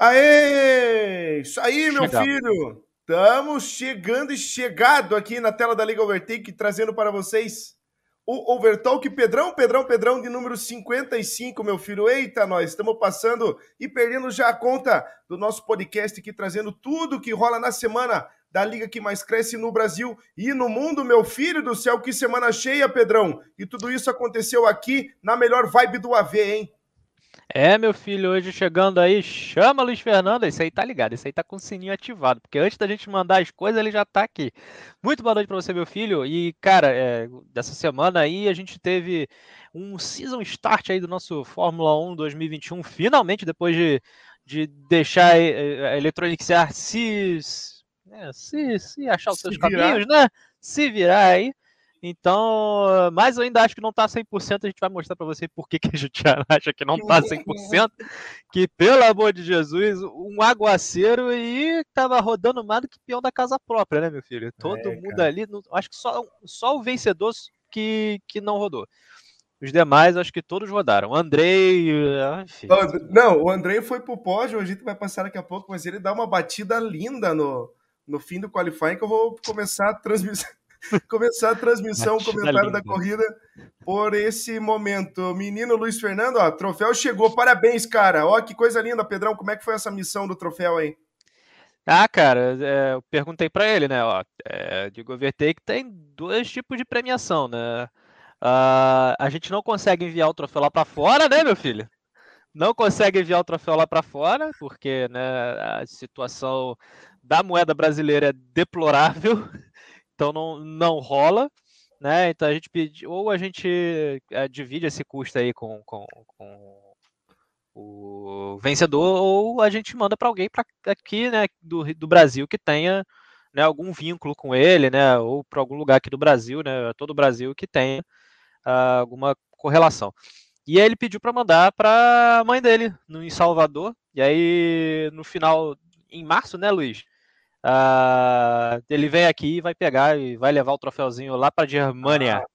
Aê! Isso aí, meu Chegamos. filho! Estamos chegando e chegado aqui na tela da Liga Overtake, trazendo para vocês o Overtalk Pedrão, Pedrão, Pedrão de número 55, meu filho. Eita, nós estamos passando e perdendo já a conta do nosso podcast aqui, trazendo tudo que rola na semana da liga que mais cresce no Brasil e no mundo, meu filho do céu. Que semana cheia, Pedrão! E tudo isso aconteceu aqui na melhor vibe do AV, hein? É, meu filho, hoje chegando aí, chama Luiz Fernando, isso aí tá ligado, isso aí tá com o sininho ativado, porque antes da gente mandar as coisas, ele já tá aqui. Muito boa noite para você, meu filho, e cara, é, dessa semana aí a gente teve um season start aí do nosso Fórmula 1 2021, finalmente, depois de, de deixar a Electronic Arts se, né, se, se achar os seus caminhos, né, se virar aí, então, mas eu ainda acho que não está 100%. A gente vai mostrar para você por que, que a gente acha que não está 100%. Que, pelo amor de Jesus, um aguaceiro e tava rodando mais do que peão da casa própria, né, meu filho? Todo é, mundo ali, acho que só, só o vencedor que, que não rodou. Os demais, acho que todos rodaram. Andrei. Enfim. Não, o Andrei foi pro pódio, a gente vai passar daqui a pouco, mas ele dá uma batida linda no, no fim do qualifying que eu vou começar a transmitir começar a transmissão, o comentário da corrida por esse momento. Menino Luiz Fernando, ó, troféu chegou, parabéns, cara. Ó, que coisa linda, Pedrão. Como é que foi essa missão do troféu aí? Ah, cara, é, eu perguntei para ele, né? Ó, é, de Overtake tem dois tipos de premiação, né? Uh, a gente não consegue enviar o troféu lá para fora, né, meu filho? Não consegue enviar o troféu lá para fora, porque né, a situação da moeda brasileira é deplorável então não, não rola, né? Então a gente pede, ou a gente é, divide esse custo aí com, com, com, o vencedor, ou a gente manda para alguém para aqui, né, do, do Brasil que tenha né, algum vínculo com ele, né, ou para algum lugar aqui do Brasil, né, todo o Brasil que tenha uh, alguma correlação. E aí ele pediu para mandar para a mãe dele, no, em Salvador. E aí no final, em março, né, Luiz? Uh, ele vem aqui e vai pegar e vai levar o troféuzinho lá para a Germânia. Ah,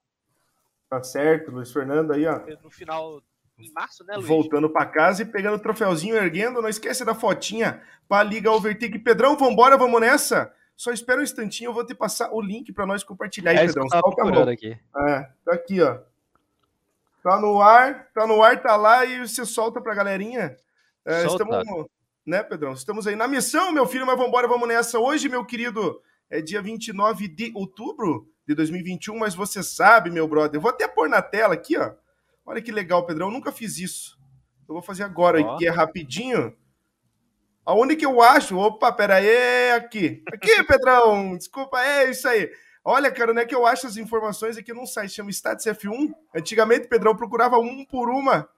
tá certo, Luiz Fernando aí, ó. No final, em março, né, Luiz? Voltando para casa e pegando o troféuzinho, erguendo. Não esquece da fotinha para Liga Overtake. Pedrão, vambora, vamos nessa? Só espera um instantinho, eu vou te passar o link para nós compartilhar aí, é Pedrão. Solta aqui. É, tá aqui, ó. Tá no ar, tá no ar, tá lá e você solta pra galerinha. É, estamos né, Pedrão? Estamos aí na missão, meu filho, mas vamos embora, vamos nessa. Hoje, meu querido, é dia 29 de outubro de 2021, mas você sabe, meu brother, eu vou até pôr na tela aqui, ó. Olha que legal, Pedrão, eu nunca fiz isso. Eu vou fazer agora, oh. que é rapidinho. Aonde que eu acho? Opa, pera aí, aqui. Aqui, Pedrão, desculpa, é isso aí. Olha, cara, não é que eu acho as informações aqui num site, chama Status F1. Antigamente, Pedrão procurava um por uma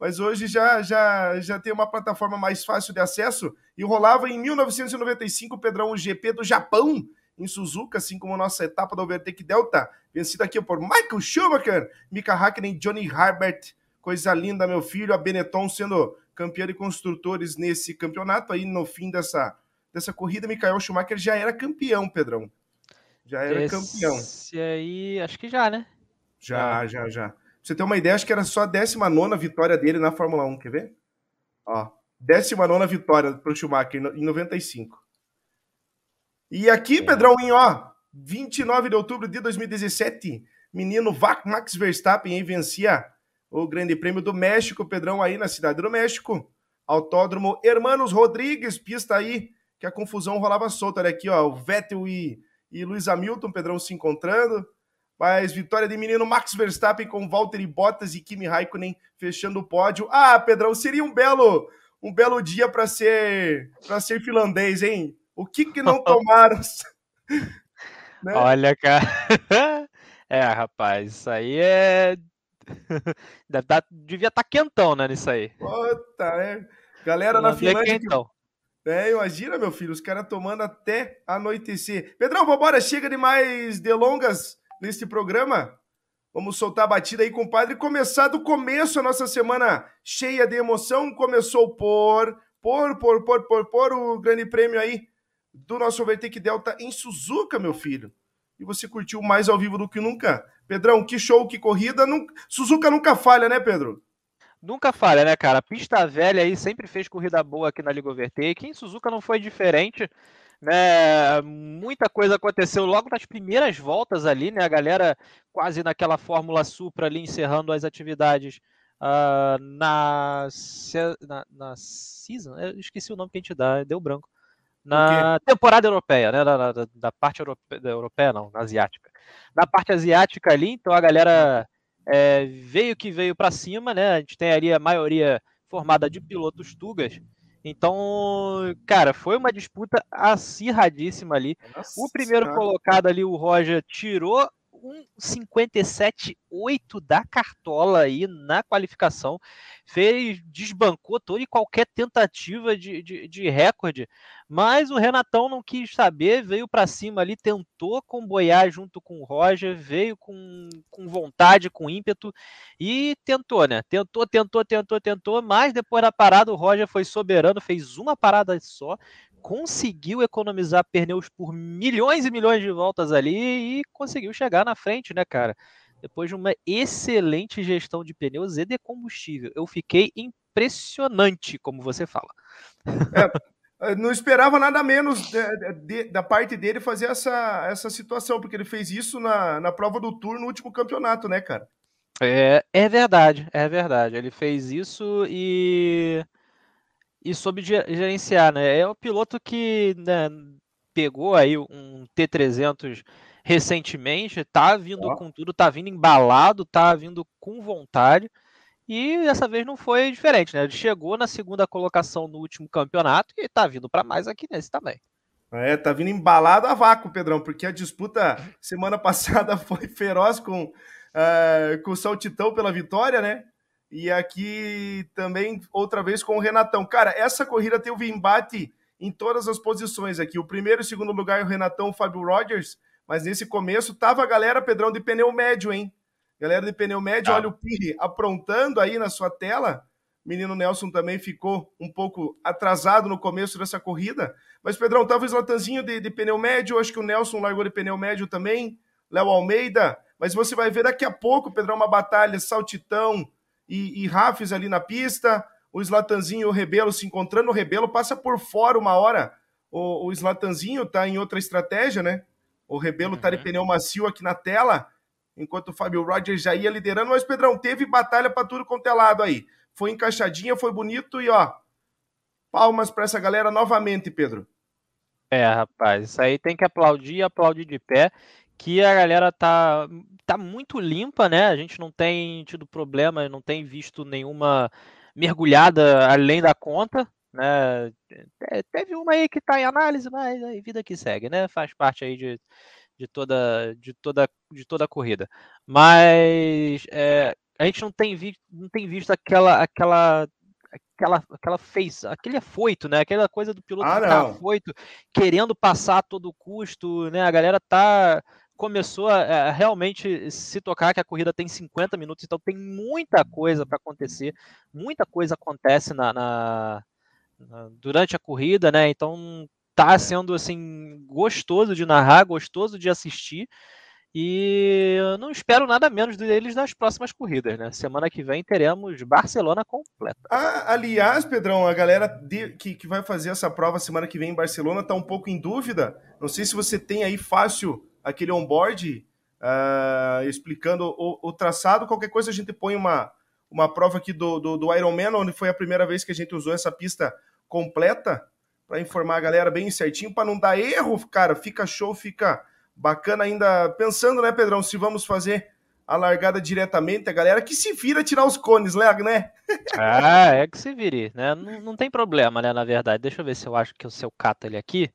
mas hoje já, já, já tem uma plataforma mais fácil de acesso e rolava em 1995 o Pedrão GP do Japão, em Suzuka, assim como a nossa etapa da Overtake Delta, vencida aqui por Michael Schumacher, Mika Hakkinen, Johnny Herbert, coisa linda, meu filho, a Benetton sendo campeã de construtores nesse campeonato, aí no fim dessa, dessa corrida, Michael Schumacher já era campeão, Pedrão. Já era Esse campeão. Esse aí, acho que já, né? Já, já, já você ter uma ideia, acho que era só a 19 vitória dele na Fórmula 1, quer ver? Ó, 19 vitória para o Schumacher em 95. E aqui, é. Pedrão, em ó, 29 de outubro de 2017, menino Max Verstappen aí vencia o Grande Prêmio do México, Pedrão, aí na Cidade do México. Autódromo Hermanos Rodrigues, pista aí que a confusão rolava solta. Olha aqui, ó, o Vettel e, e Luiz Hamilton, Pedrão, se encontrando. Mas vitória de menino Max Verstappen com Valtteri Bottas e Kimi Raikkonen fechando o pódio. Ah, Pedrão, seria um belo um belo dia para ser para ser finlandês, hein? O que que não tomaram? né? Olha, cara. É, rapaz, isso aí é tá, devia estar tá quentão, né, nisso aí. Puta, é. Galera na Finlândia. Quentão. É, imagina, meu filho, os caras tomando até anoitecer. Pedrão, vambora, chega de mais delongas neste programa. Vamos soltar a batida aí, compadre, começar do começo a nossa semana cheia de emoção. Começou por, por, por, por, por, por o grande prêmio aí do nosso Overtake Delta em Suzuka, meu filho. E você curtiu mais ao vivo do que nunca. Pedrão, que show, que corrida. Suzuka nunca falha, né, Pedro? nunca falha, né, cara? Pista velha aí sempre fez corrida boa aqui na Liga Overtake. Em Suzuka não foi diferente, né? Muita coisa aconteceu logo nas primeiras voltas ali, né? A galera quase naquela Fórmula Supra ali encerrando as atividades uh, na, na, na season. Eu esqueci o nome que a gente dá, deu branco. Na temporada europeia, né? Da, da, da parte europeia, europeia, não, na asiática. Na parte asiática ali, então a galera é, veio que veio para cima, né? A gente tem ali a maioria formada de pilotos tugas. Então, cara, foi uma disputa acirradíssima ali. Nossa, o primeiro cara. colocado ali, o Roger, tirou um 57,8 da Cartola aí na qualificação, fez, desbancou toda e qualquer tentativa de, de, de recorde, mas o Renatão não quis saber, veio para cima ali, tentou comboiar junto com o Roger, veio com, com vontade, com ímpeto e tentou, né? Tentou, tentou, tentou, tentou, mas depois da parada o Roger foi soberano, fez uma parada só, conseguiu economizar pneus por milhões e milhões de voltas ali e conseguiu chegar na frente, né, cara? Depois de uma excelente gestão de pneus e de combustível. Eu fiquei impressionante, como você fala. É, não esperava nada menos de, de, da parte dele fazer essa, essa situação, porque ele fez isso na, na prova do Tour no último campeonato, né, cara? É, é verdade, é verdade. Ele fez isso e e soube gerenciar, né? É o piloto que né, pegou aí um T300 recentemente, tá vindo oh. com tudo, tá vindo embalado, tá vindo com vontade. E dessa vez não foi diferente, né? Ele chegou na segunda colocação no último campeonato e tá vindo para mais aqui nesse também. É, tá vindo embalado a vácuo, Pedrão, porque a disputa semana passada foi feroz com, uh, com o Saltitão pela vitória, né? E aqui também, outra vez, com o Renatão. Cara, essa corrida teve embate em todas as posições aqui. O primeiro e segundo lugar, o Renatão, o Fábio Rogers. Mas nesse começo tava a galera, Pedrão, de pneu médio, hein? Galera de pneu médio, ah. olha o Piri aprontando aí na sua tela. O menino Nelson também ficou um pouco atrasado no começo dessa corrida. Mas, Pedrão, tava o Slatanzinho de, de pneu médio. Acho que o Nelson largou de pneu médio também. Léo Almeida. Mas você vai ver daqui a pouco, Pedrão, uma batalha saltitão, e, e Rafis ali na pista, o Slatanzinho e o Rebelo se encontrando, o Rebelo passa por fora uma hora, o, o Slatanzinho tá em outra estratégia, né? O Rebelo uhum. tá de uhum. pneu macio aqui na tela, enquanto o Fábio Rogers já ia liderando, mas Pedrão, teve batalha para tudo quanto é lado aí. Foi encaixadinha, foi bonito e ó, palmas para essa galera novamente, Pedro. É, rapaz, isso aí tem que aplaudir e aplaudir de pé que a galera tá, tá muito limpa, né? A gente não tem tido problema, não tem visto nenhuma mergulhada além da conta, né? Teve uma aí que tá em análise, mas aí vida que segue, né? Faz parte aí de, de toda de toda de toda a corrida. Mas é, a gente não tem visto não tem visto aquela aquela aquela aquela fez aquele afoito, né? Aquela coisa do piloto ah, tá afoito, querendo passar a todo custo, né? A galera tá começou a, a, realmente se tocar que a corrida tem 50 minutos, então tem muita coisa para acontecer, muita coisa acontece na, na, na, durante a corrida, né? Então tá sendo assim gostoso de narrar, gostoso de assistir. E eu não espero nada menos deles nas próximas corridas, né? Semana que vem teremos Barcelona completa. Ah, aliás, Pedrão, a galera de, que, que vai fazer essa prova semana que vem em Barcelona tá um pouco em dúvida. Não sei se você tem aí fácil aquele onboard uh, explicando o, o, traçado. Qualquer coisa a gente põe uma, uma prova aqui do, do, do Ironman, onde foi a primeira vez que a gente usou essa pista completa para informar a galera bem certinho, para não dar erro, cara. Fica show, fica bacana ainda. Pensando, né, Pedrão, se vamos fazer a largada diretamente, a galera que se vira tirar os cones, né? Ah, é que se vire, né? Não, não tem problema, né, na verdade. Deixa eu ver se eu acho que o seu cato ele aqui.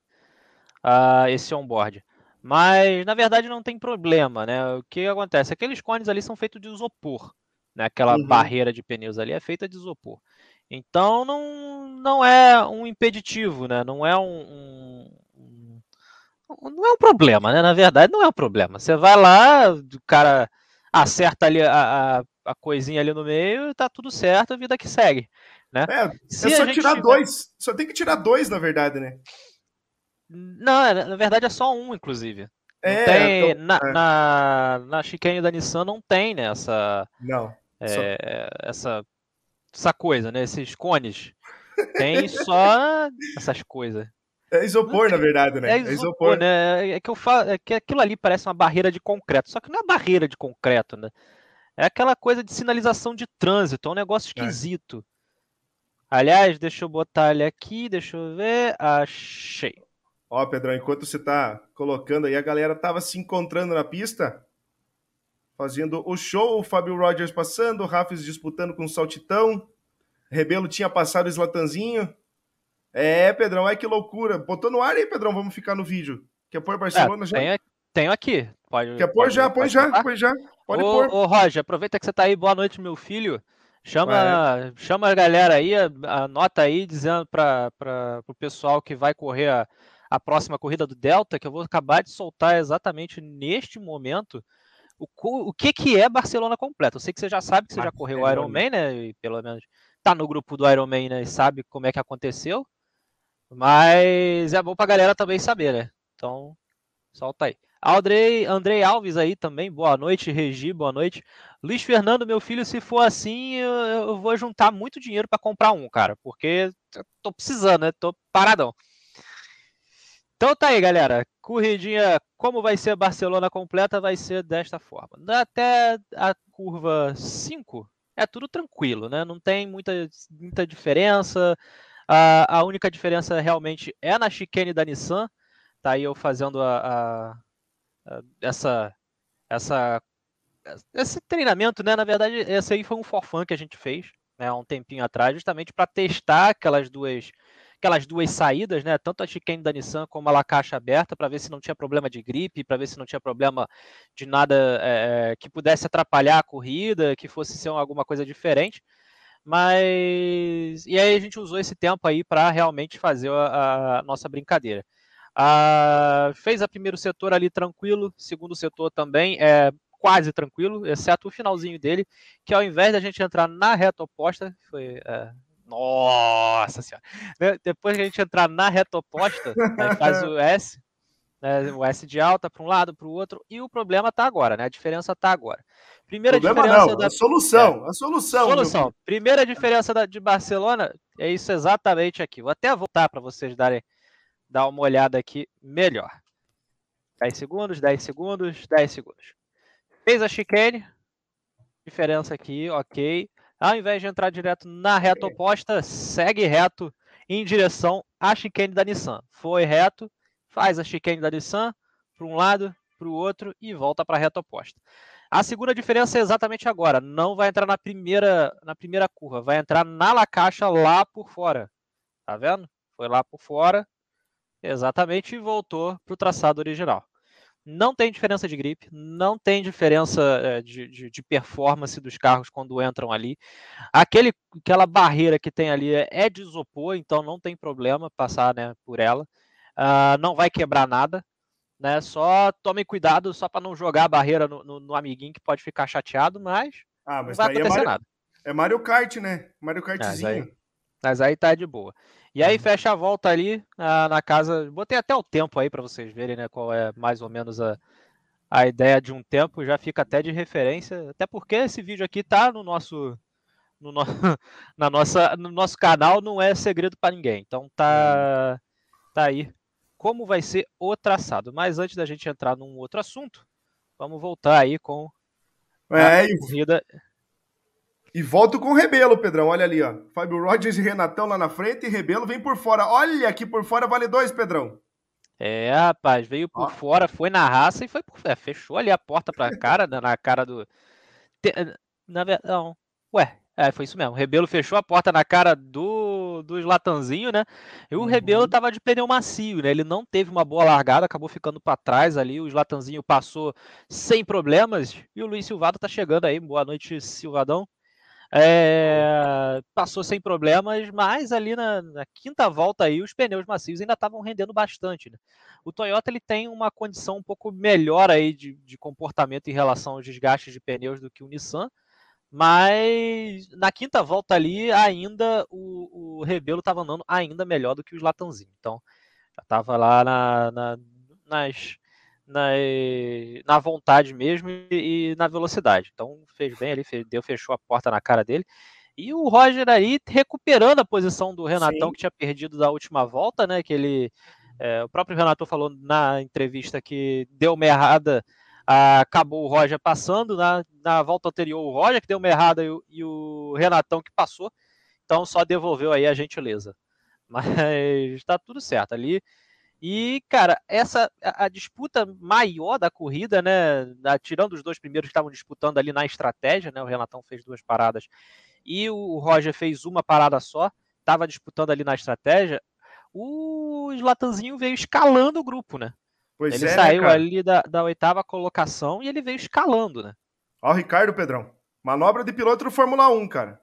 Uh, esse onboard. Mas, na verdade, não tem problema, né? O que acontece? Aqueles cones ali são feitos de isopor, né? Aquela uhum. barreira de pneus ali é feita de isopor. Então, não, não é um impeditivo, né? Não é um, um, Não é um problema, né? Na verdade, não é um problema. Você vai lá, o cara acerta ali a, a, a coisinha ali no meio e tá tudo certo, a vida que segue. Né? É, Se é só tirar tiver... dois. Só tem que tirar dois, na verdade, né? Não, é, na verdade é só um, inclusive. É, tem, tô, na, é. na, na chicane da Nissan não tem, né, essa... Não. É, essa essa coisa, né? Esses cones. Tem só essas coisas. É isopor, na verdade, né? É isopor, é isopor, né? É que eu falo, é que aquilo ali parece uma barreira de concreto, só que não é barreira de concreto, né? É aquela coisa de sinalização de trânsito, é um negócio é. esquisito. É. Aliás, deixa eu botar ele aqui, deixa eu ver. Achei. Ó, Pedrão, enquanto você tá colocando aí, a galera tava se encontrando na pista, fazendo o show, o Fábio Rogers passando, o Rafis disputando com o Saltitão, Rebelo tinha passado o Slatanzinho. É, Pedrão, ai que loucura. Botou no ar aí, Pedrão, vamos ficar no vídeo. Quer pôr Barcelona é, já? Tenho, tenho aqui. Pode, Quer pôr já? Põe já, põe já. Pode ô, pôr. Ô, Roger, aproveita que você tá aí. Boa noite, meu filho. Chama, chama a galera aí, anota aí, dizendo para o pessoal que vai correr a, a próxima corrida do Delta, que eu vou acabar de soltar exatamente neste momento o, o que, que é Barcelona completo. Eu sei que você já sabe que você já correu o Ironman, né? E pelo menos tá no grupo do Ironman, né? E sabe como é que aconteceu. Mas é bom pra galera também saber, né? Então, solta aí. Andrei, Andrei Alves aí também, boa noite. Regi, boa noite. Luiz Fernando, meu filho, se for assim, eu, eu vou juntar muito dinheiro para comprar um, cara, porque tô precisando, né? Tô paradão. Então tá aí, galera. Corridinha, como vai ser a Barcelona completa, vai ser desta forma. Até a curva 5 é tudo tranquilo, né? Não tem muita, muita diferença. A, a única diferença realmente é na chicane da Nissan. Tá aí eu fazendo a, a essa, essa, esse treinamento, né? Na verdade, esse aí foi um forfã que a gente fez né, há um tempinho atrás, justamente para testar aquelas duas aquelas duas saídas, né? Tanto a chicane da Nissan como a la caixa aberta, para ver se não tinha problema de gripe, para ver se não tinha problema de nada é, que pudesse atrapalhar a corrida, que fosse ser alguma coisa diferente. Mas e aí a gente usou esse tempo aí para realmente fazer a, a nossa brincadeira. Fez a primeiro setor ali tranquilo, segundo setor também é quase tranquilo, exceto o finalzinho dele, que ao invés da gente entrar na reta oposta, foi. É, nossa senhora! Né, depois que a gente entrar na reta oposta, né, faz o S, né, o S de alta para um lado, para o outro, e o problema está agora, né? A diferença está agora. Primeira problema diferença não, da... a solução, é, a solução. Solução. Primeira diferença da, de Barcelona é isso exatamente aqui. Vou até voltar para vocês darem dar uma olhada aqui melhor. 10 segundos, 10 segundos, 10 segundos. Fez a chicane, diferença aqui, ok. Ao invés de entrar direto na reta oposta, segue reto em direção à chicane da Nissan. Foi reto, faz a chicane da Nissan para um lado, para o outro e volta para a reta oposta. A segunda diferença é exatamente agora. Não vai entrar na primeira, na primeira curva, vai entrar na la caixa lá por fora. Tá vendo? Foi lá por fora, Exatamente, e voltou para o traçado original. Não tem diferença de gripe, não tem diferença é, de, de, de, performance dos carros quando entram ali. Aquele, aquela barreira que tem ali é, é de isopor, então não tem problema passar né, por ela. Uh, não vai quebrar nada. Né? Só tome cuidado só para não jogar a barreira no, no, no, amiguinho que pode ficar chateado, mas, ah, mas não vai é acontecer é Mario, nada. É Mario Kart, né? Mario Kartzinho. Mas aí, mas aí tá de boa. E aí uhum. fecha a volta ali na, na casa. Botei até o tempo aí para vocês verem, né? Qual é mais ou menos a, a ideia de um tempo. Já fica até de referência. Até porque esse vídeo aqui tá no nosso. No, no, na nossa, no nosso canal não é segredo para ninguém. Então tá, tá aí como vai ser o traçado. Mas antes da gente entrar num outro assunto, vamos voltar aí com a é, corrida. E volto com o Rebelo, Pedrão. Olha ali, ó. Fábio Rogers e Renatão lá na frente e Rebelo vem por fora. Olha aqui por fora vale dois, Pedrão. É, rapaz, veio por ó. fora, foi na raça e foi por. É, fechou ali a porta pra cara, na cara do. Na verdade, não. Ué, é, foi isso mesmo. O Rebelo fechou a porta na cara do, do Latanzinho, né? E o uhum. Rebelo tava de pneu macio, né? Ele não teve uma boa largada, acabou ficando para trás ali. O Latanzinho passou sem problemas. E o Luiz Silvado tá chegando aí. Boa noite, Silvadão. É, passou sem problemas, mas ali na, na, quinta volta aí os pneus macios ainda estavam rendendo bastante. Né? O Toyota ele tem uma condição um pouco melhor aí de, de, comportamento em relação aos desgastes de pneus do que o Nissan, mas na quinta volta ali ainda o, o Rebelo estava andando ainda melhor do que os Latanzinho. Então já estava lá na, na, nas na, na vontade mesmo e, e, na velocidade. Então fez bem ali, fez, deu, fechou a porta na cara dele. E o Roger aí recuperando a posição do Renatão, Sim. que tinha perdido da última volta, né? Que ele. É, o próprio Renato falou na entrevista que deu uma errada, acabou o Roger passando. Na, na volta anterior, o Roger que deu uma errada e o, e o Renatão que passou. Então só devolveu aí a gentileza. Mas está tudo certo ali. E, cara, essa a, a, disputa maior da corrida, né? tirando os dois primeiros que estavam disputando ali na estratégia, né? O Renatão fez duas paradas e o Roger fez uma parada só, estava disputando ali na estratégia. O Slatanzinho veio escalando o grupo, né? Pois ele é, né, saiu né, ali da, da oitava colocação e ele veio escalando, né? Ó, o Ricardo Pedrão. Manobra de piloto do Fórmula 1, cara.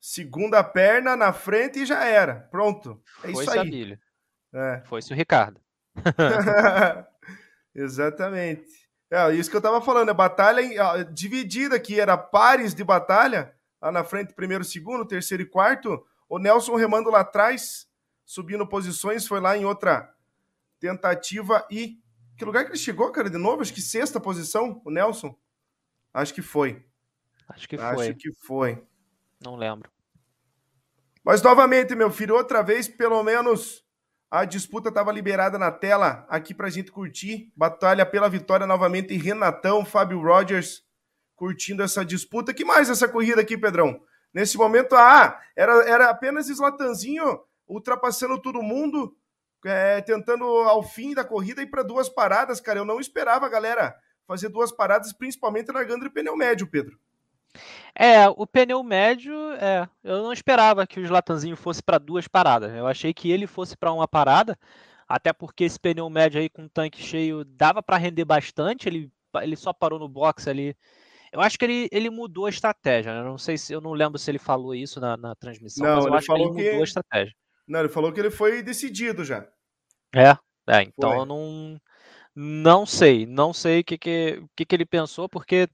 Segunda perna na frente e já era. Pronto. É Foi isso aí. É. Foi-se o Ricardo. Exatamente. É, isso que eu tava falando, é batalha dividida aqui, era pares de batalha, lá na frente, primeiro, segundo, terceiro e quarto. O Nelson remando lá atrás, subindo posições, foi lá em outra tentativa e. Que lugar que ele chegou, cara, de novo? Acho que sexta posição, o Nelson. Acho que foi. Acho que foi. Acho que foi. Não lembro. Mas novamente, meu filho, outra vez, pelo menos a disputa estava liberada na tela aqui para a gente curtir. Batalha pela vitória novamente. Renatão, Fábio Rogers curtindo essa disputa. que mais essa corrida aqui, Pedrão? Nesse momento, ah, era, era apenas Slatanzinho ultrapassando todo mundo, é, tentando ao fim da corrida ir para duas paradas, cara. Eu não esperava galera fazer duas paradas, principalmente largando de pneu médio, Pedro. É, o pneu médio, é, eu não esperava que o Slatanzinho fosse para duas paradas. Eu achei que ele fosse para uma parada, até porque esse pneu médio aí com tanque cheio dava para render bastante. Ele, ele só parou no box ali. Eu acho que ele, ele mudou a estratégia. Né? Não sei se eu não lembro se ele falou isso na, na transmissão, não, mas eu acho que ele mudou que... a estratégia. Não, ele falou que ele foi decidido já. É, é então foi. eu não não sei, não sei o que, que, que, que ele pensou, porque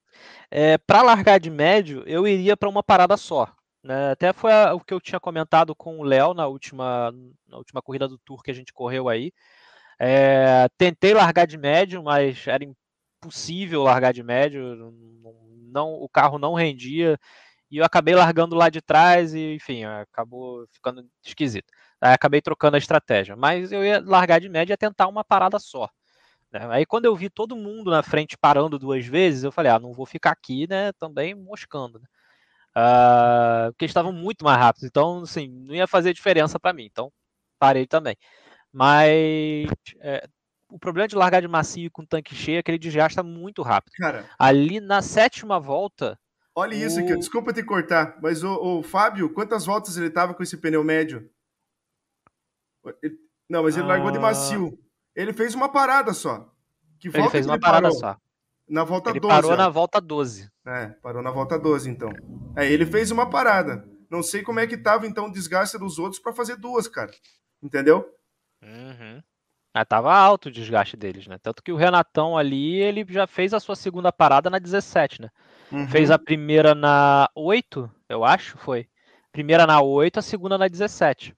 é, eh, para largar de médio, eu iria para uma parada só. Né? Até foi a, o que eu tinha comentado com o Léo na última, na última corrida do Tour que a gente correu aí. É, tentei largar de médio, mas era impossível largar de médio, não, o carro não rendia, e eu acabei largando lá de trás e, enfim, acabou ficando esquisito. Aí acabei trocando a estratégia, mas eu ia largar de média e tentar uma parada só. Né? Aí quando eu vi todo mundo na frente parando duas vezes, eu falei, ah, não vou ficar aqui, né, também moscando. Né? Uh, porque estavam muito mais rápidos, então, assim, não ia fazer diferença para mim, então parei também. Mas é, o problema de largar de macio com tanque cheio é que ele desgasta muito rápido. Cara, ali na sétima volta. Olha isso aqui, desculpa te cortar, mas o, o Fábio, quantas voltas ele tava com esse pneu médio? Ele, não, mas ele ah... largou de ah. macio. Ele fez uma parada só. Que ele fez uma ele parada parou? só. Na volta ele 12. Parou ó. na volta 12. É, parou na volta 12, então. É, ele fez uma parada. Não sei como é que tava, então, o desgaste dos outros para fazer duas, cara. Entendeu? Uhum. Ah, tava alto o desgaste deles, né? Tanto que o Renatão ali, ele já fez a sua segunda parada na 17, né? Uhum. Fez a primeira na 8, eu acho, foi. Primeira na 8, a segunda na 17.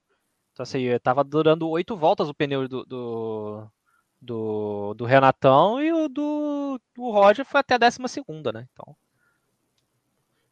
Então, assim, tava durando oito voltas o pneu do, do, do, do, Renatão e o do, do Roger foi até a décima segunda, né? Então.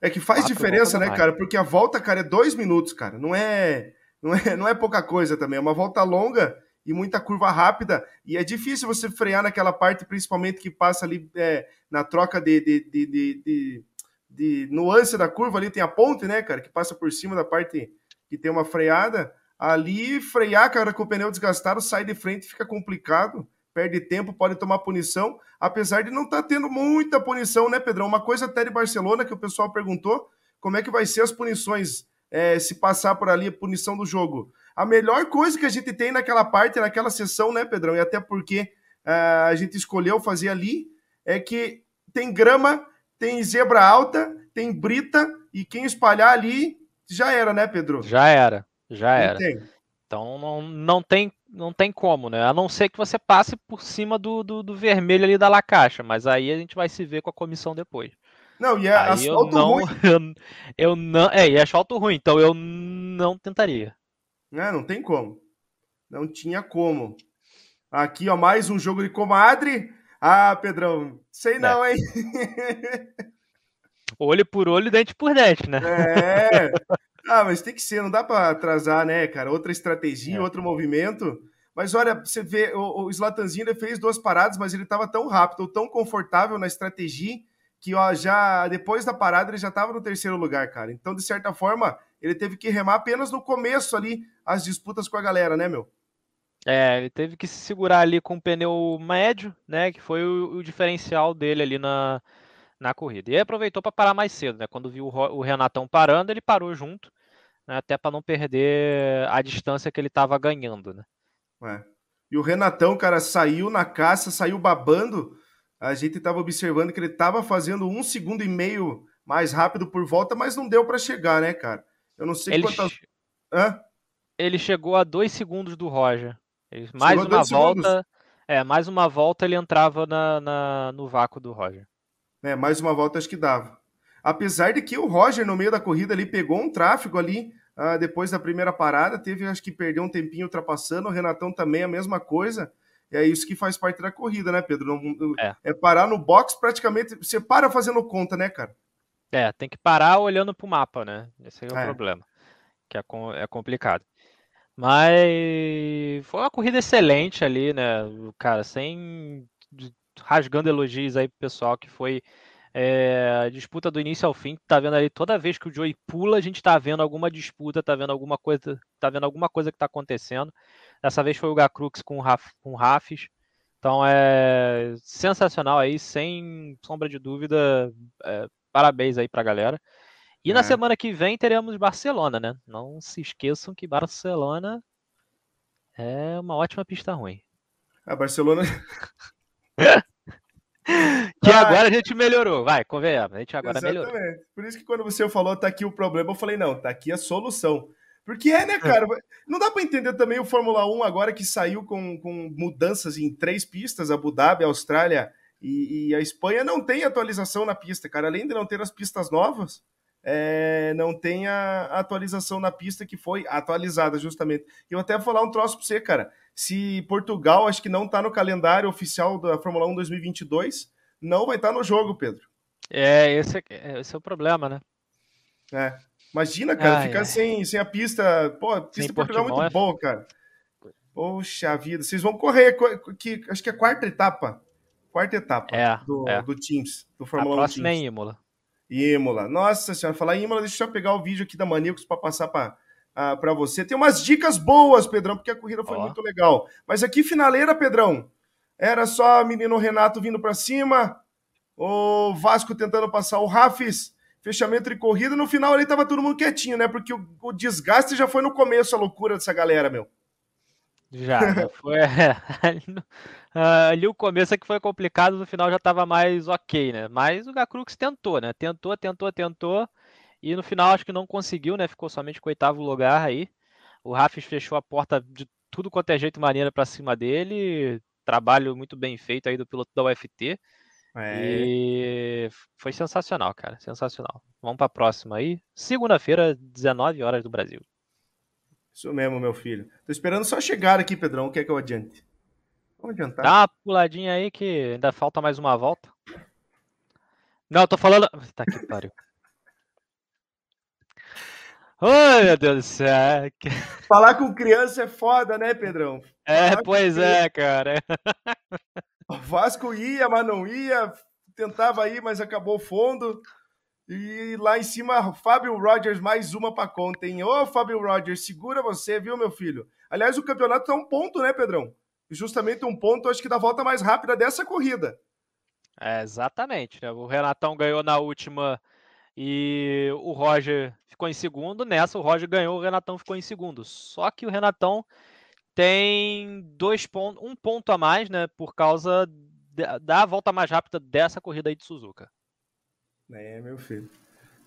É que faz diferença, né, cara? Porque a volta, cara, é dois minutos, cara. Não é, não é, não é pouca coisa também. É uma volta longa e muita curva rápida. E é difícil você frear naquela parte, principalmente que passa ali é, na troca de, de, de, de, de nuance da curva. Ali tem a ponte, né, cara, que passa por cima da parte que tem uma freada. Ali, frear, cara, com o pneu desgastado, sai de frente, fica complicado, perde tempo, pode tomar punição, apesar de não estar tá tendo muita punição, né, Pedrão? Uma coisa até de Barcelona que o pessoal perguntou, como é que vai ser as punições é, se passar por ali a punição do jogo? A melhor coisa que a gente tem naquela parte, naquela sessão, né, Pedrão? E até porque uh, a gente escolheu fazer ali, é que tem grama, tem zebra alta, tem brita, e quem espalhar ali já era, né, Pedro? Já era. Já era. Então não, não, tem, não tem como, né? A não ser que você passe por cima do, do, do vermelho ali da Lacaixa, mas aí a gente vai se ver com a comissão depois. Não, e é aí asfalto eu não, ruim. Eu, eu, não, é, e é asfalto ruim, então eu não tentaria. É, não tem como. Não tinha como. Aqui, ó, mais um jogo de comadre. Ah, Pedrão, sei não, é. hein? Olho por olho, dente por dente, né? É. Ah, mas tem que ser, não dá para atrasar, né, cara? Outra estratégia, é. outro movimento. Mas olha, você vê, o, o Zlatanzinho ele fez duas paradas, mas ele estava tão rápido, tão confortável na estratégia, que ó, já depois da parada ele já estava no terceiro lugar, cara. Então, de certa forma, ele teve que remar apenas no começo ali as disputas com a galera, né, meu? É, ele teve que se segurar ali com o pneu médio, né? Que foi o, o diferencial dele ali na, na corrida. E aproveitou para parar mais cedo, né? Quando viu o, Renatão parando, ele parou junto, né, até para não perder a distância que ele estava ganhando, né? É. E o Renatão, cara, saiu na caça, saiu babando. A gente estava observando que ele estava fazendo um segundo e meio mais rápido por volta, mas não deu para chegar, né, cara? Eu não sei ele quantas. Hã? Ele chegou a dois segundos do Roger. Mais uma volta. Segundos. É, mais uma volta ele entrava na, na, no vácuo do Roger. É, mais uma volta acho que dava. Apesar de que o Roger, no meio da corrida, ali pegou um tráfego ali uh, depois da primeira parada, teve, acho que perdeu um tempinho ultrapassando, o Renatão também a mesma coisa. É isso que faz parte da corrida, né, Pedro? Não, é. é parar no box praticamente. Você para fazendo conta, né, cara? É, tem que parar olhando pro mapa, né? Esse é o é. problema. Que é, é complicado. Mas foi uma corrida excelente ali, né? Cara, sem rasgando elogios aí pro pessoal que foi é, disputa do início ao fim. Tá vendo ali toda vez que o Joey pula, a gente tá vendo alguma disputa, tá vendo alguma coisa, tá vendo alguma coisa que tá acontecendo. Dessa vez foi o Gakrux com o Raf, com o Rafis. Então é sensacional aí, sem sombra de dúvida. É, parabéns aí pra galera. E é. na semana que vem teremos Barcelona, né? Não se esqueçam que Barcelona é uma ótima pista ruim. A Barcelona. que ah, agora a gente melhorou. Vai, convenhamos. A gente agora exatamente. melhorou. Por isso que quando você falou, tá aqui o problema, eu falei, não, tá aqui a solução. Porque é, né, cara? Não dá para entender também o Fórmula 1 agora que saiu com, com mudanças em três pistas, Abu Dhabi, Austrália e, e, a Espanha não tem atualização na pista, cara. Além de não ter as pistas novas, é, não tem a atualização na pista que foi atualizada, justamente. E eu até vou falar um troço para você, cara. Se Portugal, acho que não está no calendário oficial da Fórmula 1 2022, não vai estar tá no jogo, Pedro. É esse, é, esse é o problema, né? É. Imagina, cara, ah, ficar é. sem, sem a pista. Pô, a pista de Portugal é muito é... boa, cara. Poxa vida, vocês vão correr, que, acho que é a quarta etapa. Quarta etapa é, do, é. do Teams, do Fórmula a 1 próxima Teams. é Imola. Imola. Nossa senhora, falar Imola, deixa eu pegar o vídeo aqui da Maníacos para passar para para você. Tem umas dicas boas, Pedrão, porque a corrida foi oh. muito legal. Mas aqui, finaleira, Pedrão, era só menino Renato vindo para cima, o Vasco tentando passar o Rafis, fechamento de corrida. No final ali tava todo mundo quietinho, né? Porque o, o desgaste já foi no começo, a loucura dessa galera, meu. Já foi. Uh, ali o começo é que foi complicado, no final já estava mais ok, né? Mas o Gacrux tentou, né? Tentou, tentou, tentou. E no final acho que não conseguiu, né? Ficou somente com o oitavo lugar aí. O Rafis fechou a porta de tudo quanto é jeito maneira para cima dele. Trabalho muito bem feito aí do piloto da UFT. É. E foi sensacional, cara. Sensacional. Vamos para a próxima aí. Segunda-feira, 19 horas do Brasil. Isso mesmo, meu filho. Tô esperando só chegar aqui, Pedrão. O que é que eu adiante? Vamos adiantar. Dá uma puladinha aí que ainda falta mais uma volta. Não, tô falando. Tá que pariu. Ai, meu Deus do céu. Falar com criança é foda, né, Pedrão? É, Falar pois é, cara. O Vasco ia, mas não ia. Tentava ir, mas acabou fundo. E lá em cima, Fábio Rogers, mais uma pra conta, hein? Ô, Fábio Rogers, segura você, viu, meu filho? Aliás, o campeonato tá um ponto, né, Pedrão? Justamente um ponto, acho que da volta mais rápida dessa corrida. É, exatamente. Né? O Renatão ganhou na última e o Roger ficou em segundo. Nessa, o Roger ganhou, o Renatão ficou em segundo. Só que o Renatão tem dois pontos, um ponto a mais, né? Por causa da volta mais rápida dessa corrida aí de Suzuka. É, meu filho.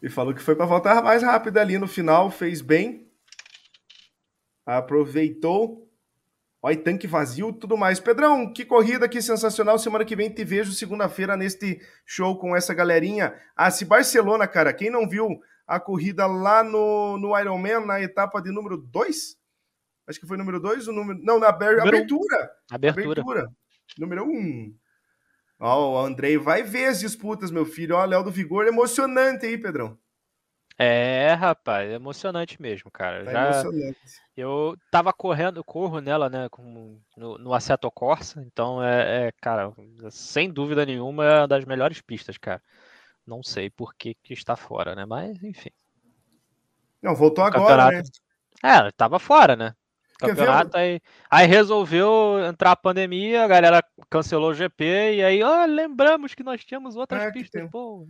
E falou que foi para voltar mais rápida ali no final, fez bem. Aproveitou Olha, tanque vazio tudo mais. Pedrão, que corrida, que sensacional. Semana que vem te vejo segunda-feira neste show com essa galerinha. Ah, se Barcelona, cara, quem não viu a corrida lá no, no Ironman, na etapa de número 2? Acho que foi número 2 o número. Não, na aber... abertura. Abertura. Abertura. Número 1. Um. Ó, o Andrei vai ver as disputas, meu filho. Ó, Léo do Vigor, emocionante aí, Pedrão. É, rapaz, é emocionante mesmo, cara. Tá Já emocionante. Eu tava correndo, corro nela, né, com, no, no Assetto Corsa, então é, é, cara, sem dúvida nenhuma é uma das melhores pistas, cara. Não sei por que, que está fora, né, mas enfim. Não, voltou o agora, né? É, tava fora, né? campeonato, aí, aí resolveu entrar a pandemia, a galera cancelou o GP, e aí, ó, lembramos que nós tínhamos outras é pistas, pô.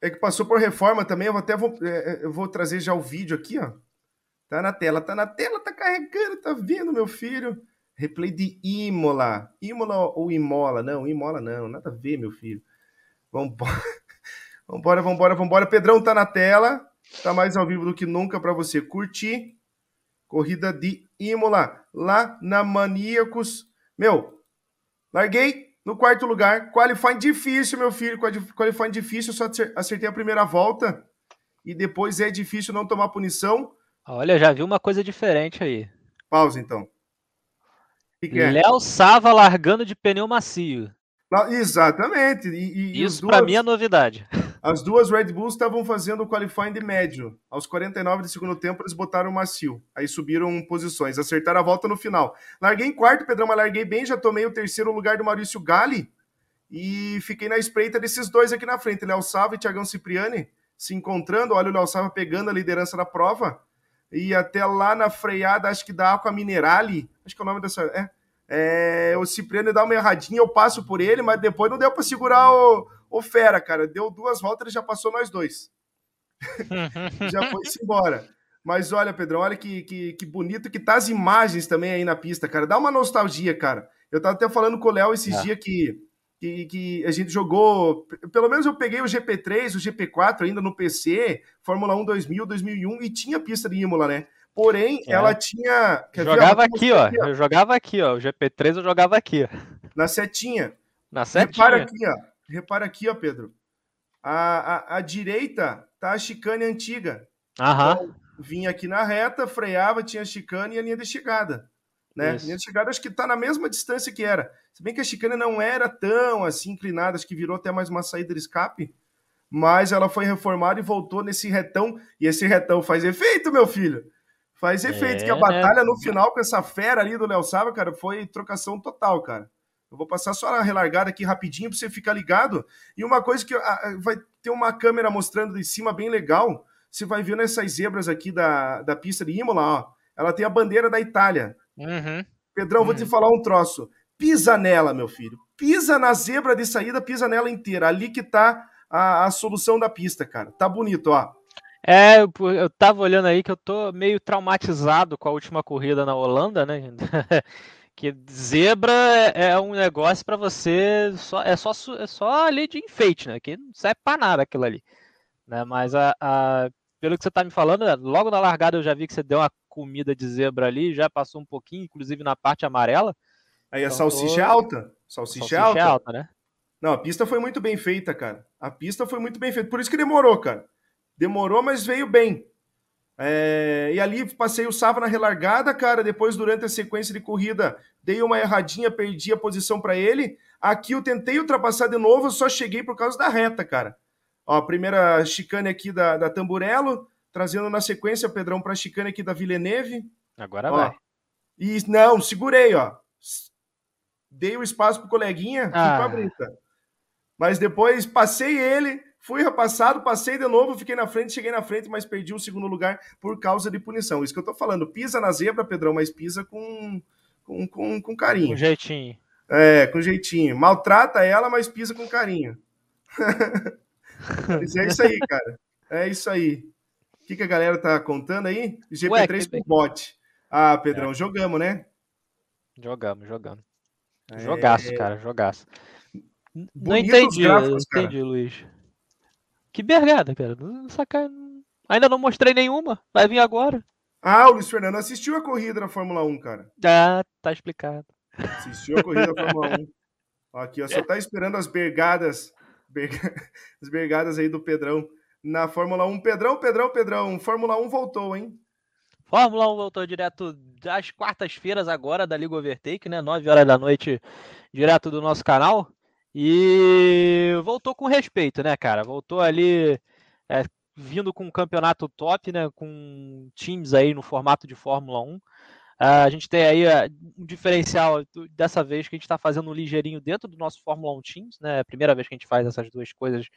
É que passou por reforma também, eu até vou, é, é, eu vou trazer já o vídeo aqui, ó. Tá na tela, tá na tela, tá carregando, tá vendo, meu filho? Replay de Imola. Imola ou Imola? Não, Imola não, nada a ver, meu filho. Vambora, vambora, vambora, vambora. Pedrão tá na tela, tá mais ao vivo do que nunca para você curtir. Corrida de Imola, lá na Maníacos. Meu, larguei no quarto lugar. Qualifying difícil, meu filho. Qualifying difícil, só acertei a primeira volta. E depois é difícil não tomar punição. Olha, já vi uma coisa diferente aí. Pausa, então. É? Léo Sava largando de pneu macio. Exatamente. E, e Isso para mim é novidade. As duas Red Bulls estavam fazendo o qualifying de médio. Aos 49 de segundo tempo, eles botaram o macio. Aí subiram posições, acertaram a volta no final. Larguei em quarto, Pedrão, mas larguei bem. Já tomei o terceiro lugar do Maurício Gali. E fiquei na espreita desses dois aqui na frente, Léo Sava e Thiagão Cipriani, se encontrando. Olha o Léo Sava pegando a liderança da prova. E até lá na freada, acho que da Aqua Minerale. Acho que é o nome dessa. É, é, o Cipriano dá uma erradinha, eu passo por ele, mas depois não deu para segurar o, o Fera, cara. Deu duas voltas e já passou nós dois. já foi-se embora. Mas olha, Pedrão, olha que, que, que, bonito que tá as imagens também aí na pista, cara. Dá uma nostalgia, cara. Eu tava até falando com o Léo esses é. dias que, que, que, a gente jogou. Pelo menos eu peguei o GP3, o GP4 ainda no PC, Fórmula 1 2000, 2001, e tinha pista de Imola, né? Porém, é. ela tinha. jogava aqui, ó. Eu jogava aqui, ó. O GP3 eu jogava aqui. Na setinha. Na setinha. Repara aqui, ó. Repara aqui, ó, Pedro. A, a, a direita tá a chicane antiga. Aham. Então, vinha aqui na reta, freava, tinha a chicane e a linha de chegada. Né? A linha de chegada acho que tá na mesma distância que era. Se bem que a chicane não era tão assim inclinada, acho que virou até mais uma saída de escape. Mas ela foi reformada e voltou nesse retão. E esse retão faz efeito, meu filho. Faz efeito, é, que a é, batalha no final com essa fera ali do Léo Sava, cara, foi trocação total, cara. Eu vou passar só a relargada aqui rapidinho para você ficar ligado. E uma coisa que vai ter uma câmera mostrando de cima bem legal. Você vai ver nessas zebras aqui da, da pista de Imola, ó. Ela tem a bandeira da Itália. Uhum. Pedrão, uhum. vou te uhum. falar um troço. Pisa nela, meu filho. Pisa na zebra de saída, pisa nela inteira. Ali que tá a, a solução da pista, cara. Tá bonito, ó. É, eu, eu tava olhando aí que eu tô meio traumatizado com a última corrida na Holanda, né? que zebra é, é um negócio para você só é só é só ali de enfeite, né? Que não serve para nada aquilo ali, né? Mas a, a, pelo que você tá me falando, né, logo na largada eu já vi que você deu uma comida de zebra ali, já passou um pouquinho, inclusive na parte amarela. Aí a então, salsicha tô... é alta, salsicha, salsicha é alta. É alta, né? Não, a pista foi muito bem feita, cara. A pista foi muito bem feita, por isso que demorou, cara. Demorou, mas veio bem. É, e ali passei o Sava na relargada, cara. Depois, durante a sequência de corrida, dei uma erradinha, perdi a posição para ele. Aqui eu tentei ultrapassar de novo, só cheguei por causa da reta, cara. Ó, a primeira chicane aqui da, da Tamburello, trazendo na sequência, Pedrão, para a chicane aqui da Villeneuve. Agora ó, vai. E não, segurei, ó. Dei o espaço pro coleguinha, ah. Mas depois passei ele, Fui repassado, passei de novo, fiquei na frente, cheguei na frente, mas perdi o segundo lugar por causa de punição. Isso que eu tô falando. Pisa na zebra, Pedrão, mas pisa com, com, com, com carinho. Com jeitinho. É, com jeitinho. Maltrata ela, mas pisa com carinho. mas é isso aí, cara. É isso aí. O que, que a galera tá contando aí? GP3 Ué, que... com bot. Ah, Pedrão, é. jogamos, né? Jogamos, jogamos. É... Jogaço, cara, jogaço. Não entendi, gráficos, entendi, Luiz. Que bergada, cara. Saca... Ainda não mostrei nenhuma. Vai vir agora. Ah, o Luiz Fernando assistiu a corrida na Fórmula 1, cara. Ah, tá explicado. Assistiu a corrida da Fórmula 1. Aqui, ó, só tá esperando as bergadas. As bergadas aí do Pedrão na Fórmula 1. Pedrão, Pedrão, Pedrão. Fórmula 1 voltou, hein? Fórmula 1 voltou direto das quartas-feiras agora da Liga Overtake, né? 9 horas da noite, direto do nosso canal. E voltou com respeito, né, cara? Voltou ali é, vindo com um campeonato top, né? Com times aí no formato de Fórmula 1. Uh, a gente tem aí uh, um diferencial dessa vez que a gente está fazendo um ligeirinho dentro do nosso Fórmula 1 Teams, né? É a primeira vez que a gente faz essas duas coisas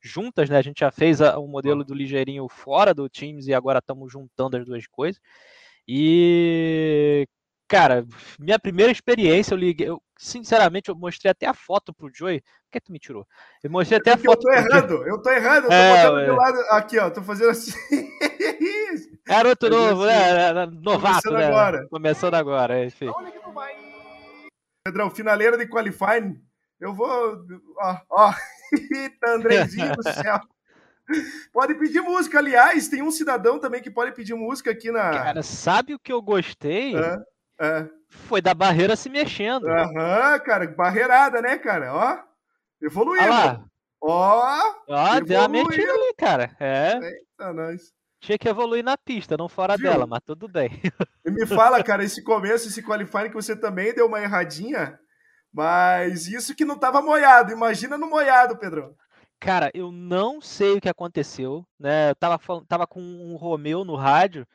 juntas, né? A gente já fez o um modelo do ligeirinho fora do Teams e agora estamos juntando as duas coisas. E cara, minha primeira experiência, eu liguei, eu, sinceramente, eu mostrei até a foto pro Joey. Por que tu me tirou? Eu mostrei até a foto. Eu tô errando, eu tô errando, eu tô é, botando é. do lado. Aqui, ó, tô fazendo assim. Garoto novo, né? Novato, Começando né? agora. Começando agora, enfim. Olha que não vai. Pedrão, finaleira de qualifying. Eu vou. Ó, ó. Eita, Andrezinho do céu. Pode pedir música, aliás, tem um cidadão também que pode pedir música aqui na. Cara, sabe o que eu gostei? É, é. Foi da barreira se mexendo. Aham, cara, barreirada, né, cara? Ó, evoluindo. Ó, ó, deu uma mexida ali, cara. É. Eita, nós. Tinha que evoluir na pista, não fora Viu? dela, mas tudo bem. E me fala, cara, esse começo, esse qualifying que você também deu uma erradinha, mas isso que não tava moiado. Imagina no moiado, Pedro. Cara, eu não sei o que aconteceu, né? Eu tava, tava com um Romeu no rádio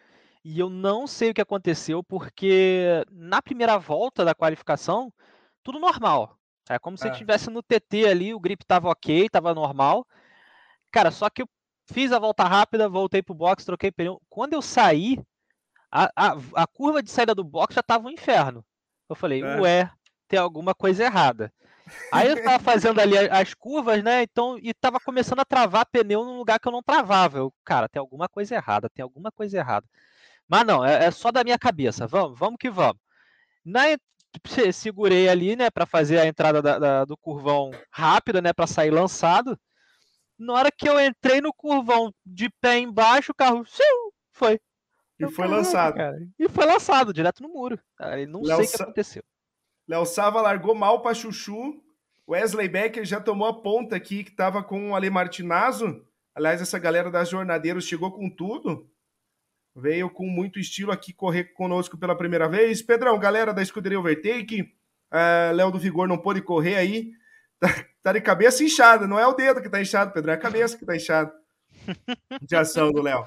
e eu não sei o que aconteceu porque na primeira volta da qualificação, tudo normal. É como se é. estivesse no TT ali, o grip tava ok, tava normal. Cara, só que eu fiz a volta rápida, voltei pro box, troquei pneu. Quando eu saí, a, a, a curva de saída do box já tava um inferno. Eu falei, é. ué, tem alguma coisa errada. Aí eu tava fazendo ali as curvas, né? Então, e tava começando a travar pneu num lugar que eu não travava. Eu, cara, tem alguma coisa errada, tem alguma coisa errada. Mas não, é, é só da minha cabeça. Vamos, vamos que vamos. Na, segurei ali, né, para fazer a entrada da, da, do curvão rápida, né, para sair lançado. Na hora que eu entrei no curvão de pé embaixo, o carro foi. E eu, foi lançado. Cara. E foi lançado direto no muro. Cara, não Léo sei o que aconteceu. Léo Sava largou mal para Chuchu. Wesley Becker já tomou a ponta aqui, que estava com o Ale Martinazo. Aliás, essa galera das Jornadeiros chegou com tudo. Veio com muito estilo aqui correr conosco pela primeira vez. Pedrão, galera da Escuderia Overtake. Uh, Léo do Vigor não pôde correr aí. Tá, tá, de cabeça inchada. Não é o dedo que tá inchado, Pedro. É a cabeça que tá inchada. De ação do Léo.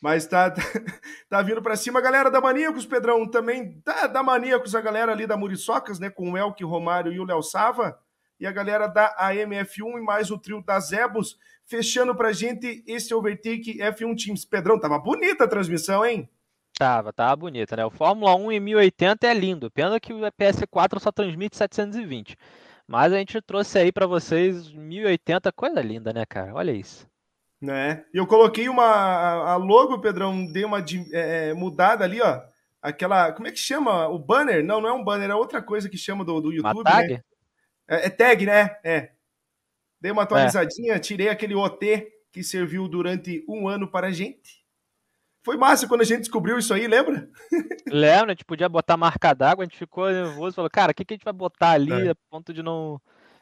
Mas tá, tá, tá vindo para cima. A galera da Maníacos, Pedrão, também da, da Maníacos, a galera ali da Muriçocas, né? Com o Elke, Romário e o Léo Sava. E a galera da AMF1 e mais o trio da Zebos fechando pra gente esse Overtake F1 Teams. Pedrão, tava bonita a transmissão, hein? Tava, tava bonita, né? O Fórmula 1 em 1080 é lindo. Pena que o PS4 só transmite 720. Mas a gente trouxe aí para vocês 1080, coisa linda, né, cara? Olha isso. Né? E eu coloquei uma. A logo, Pedrão, dei uma é, é, mudada ali, ó. Aquela. Como é que chama? O banner? Não, não é um banner, é outra coisa que chama do, do YouTube. Uma tag? Né? É, é, tag, né? É. Dei uma é. atualizadinha, é. tirei aquele OT que serviu durante um ano para a gente. Foi massa quando a gente descobriu isso aí, lembra? Lembra, a gente podia botar marca d'água, a gente ficou nervoso, falou, cara, o que, que a gente vai botar ali é. a ponto de não.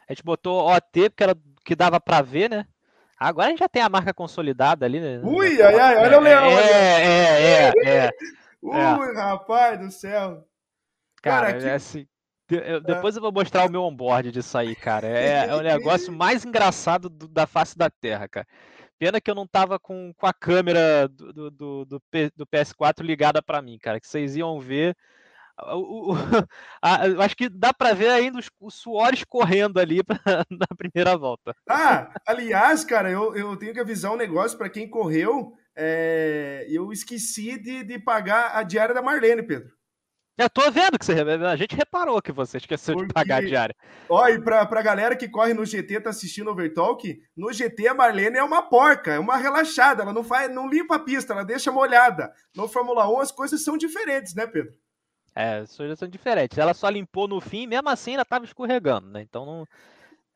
A gente botou OT, porque era que dava para ver, né? Agora a gente já tem a marca consolidada ali, né? Ui, ai, ai, olha o leão. É, é, é, é. Ui, é. rapaz do céu. Cara, cara que... é assim, eu, depois eu vou mostrar o meu onboard disso aí, cara. É, é o negócio mais engraçado do, da face da Terra, cara. Pena que eu não tava com, com a câmera do, do, do, do PS4 ligada para mim, cara. Que vocês iam ver. O, o, a, acho que dá para ver ainda os, os suores correndo ali pra, na primeira volta. Ah, aliás, cara, eu, eu tenho que avisar um negócio para quem correu. É, eu esqueci de, de pagar a diária da Marlene, Pedro. Eu tô vendo que você. A gente reparou que você esqueceu Porque... de pagar a diária. Ó, e pra, pra galera que corre no GT, tá assistindo o Overtalk, no GT a Marlene é uma porca, é uma relaxada, ela não faz, não limpa a pista, ela deixa molhada. No Fórmula 1 as coisas são diferentes, né, Pedro? É, as coisas são diferentes. Ela só limpou no fim, mesmo assim ainda tava escorregando, né? Então não.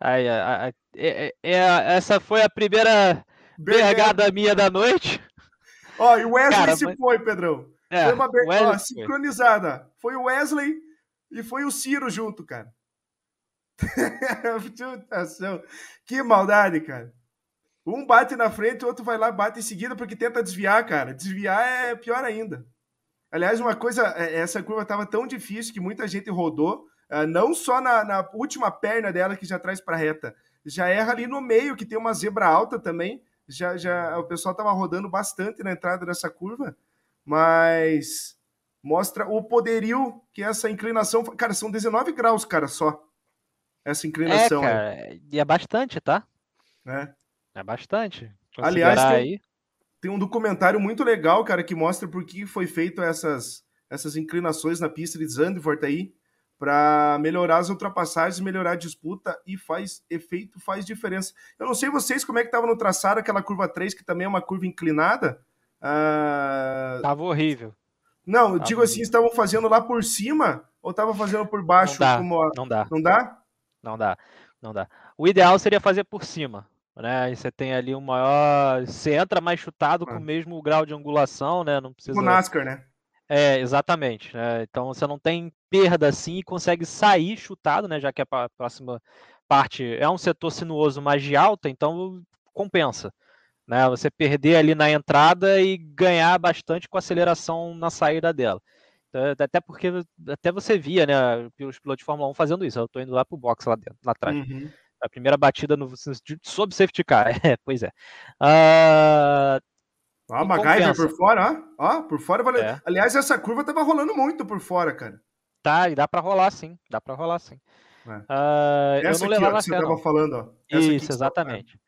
Aí, a, a, a, é, é, essa foi a primeira pegada minha da noite. Ó, e o Wesley Cara, se mas... foi, Pedrão. É, foi uma ó, sincronizada. Foi o Wesley e foi o Ciro junto, cara. que maldade, cara. Um bate na frente, o outro vai lá, bate em seguida porque tenta desviar, cara. Desviar é pior ainda. Aliás, uma coisa, é, essa curva estava tão difícil que muita gente rodou. Uh, não só na, na, última perna dela que já traz para reta, já erra ali no meio, que tem uma zebra alta também. Já, já o pessoal estava rodando bastante na entrada dessa curva, mas mostra o poderio que essa inclinação. Cara, são 19 graus, cara, só. Essa inclinação. É, cara, e é bastante, tá? É. É bastante. Aliás, tem, aí... tem um documentário muito legal, cara, que mostra por que foi feito essas, essas inclinações na pista de Zandvoort aí para melhorar as ultrapassagens, melhorar a disputa e faz efeito, faz diferença. Eu não sei vocês como é que estava no traçado aquela curva 3, que também é uma curva inclinada. Uh... Tava horrível. Não, eu digo assim, estavam fazendo lá por cima ou estavam fazendo por baixo? Não dá, como... não dá. Não dá? Não dá, não dá. O ideal seria fazer por cima, né? Você tem ali um maior, você entra mais chutado ah. com o mesmo grau de angulação, né? Não precisa. O NASCAR, né? É, exatamente. Né? Então você não tem perda assim e consegue sair chutado, né? Já que a próxima parte é um setor sinuoso mais de alta, então compensa. Né? Você perder ali na entrada e ganhar bastante com a aceleração na saída dela. Então, até porque até você via, né, os pilotos de Fórmula 1 fazendo isso. Eu estou indo lá pro box lá dentro, lá atrás. Uhum. A primeira batida no, sob safety car. É, pois é. Uh, Ó, MacGyver por fora, ó. ó por fora valeu. É. Aliás, essa curva tava rolando muito por fora, cara. Tá, e dá para rolar sim. Dá para rolar sim. É. Uh, Essa eu não aqui, ó, que você tava falando, ó. Essa Isso, exatamente.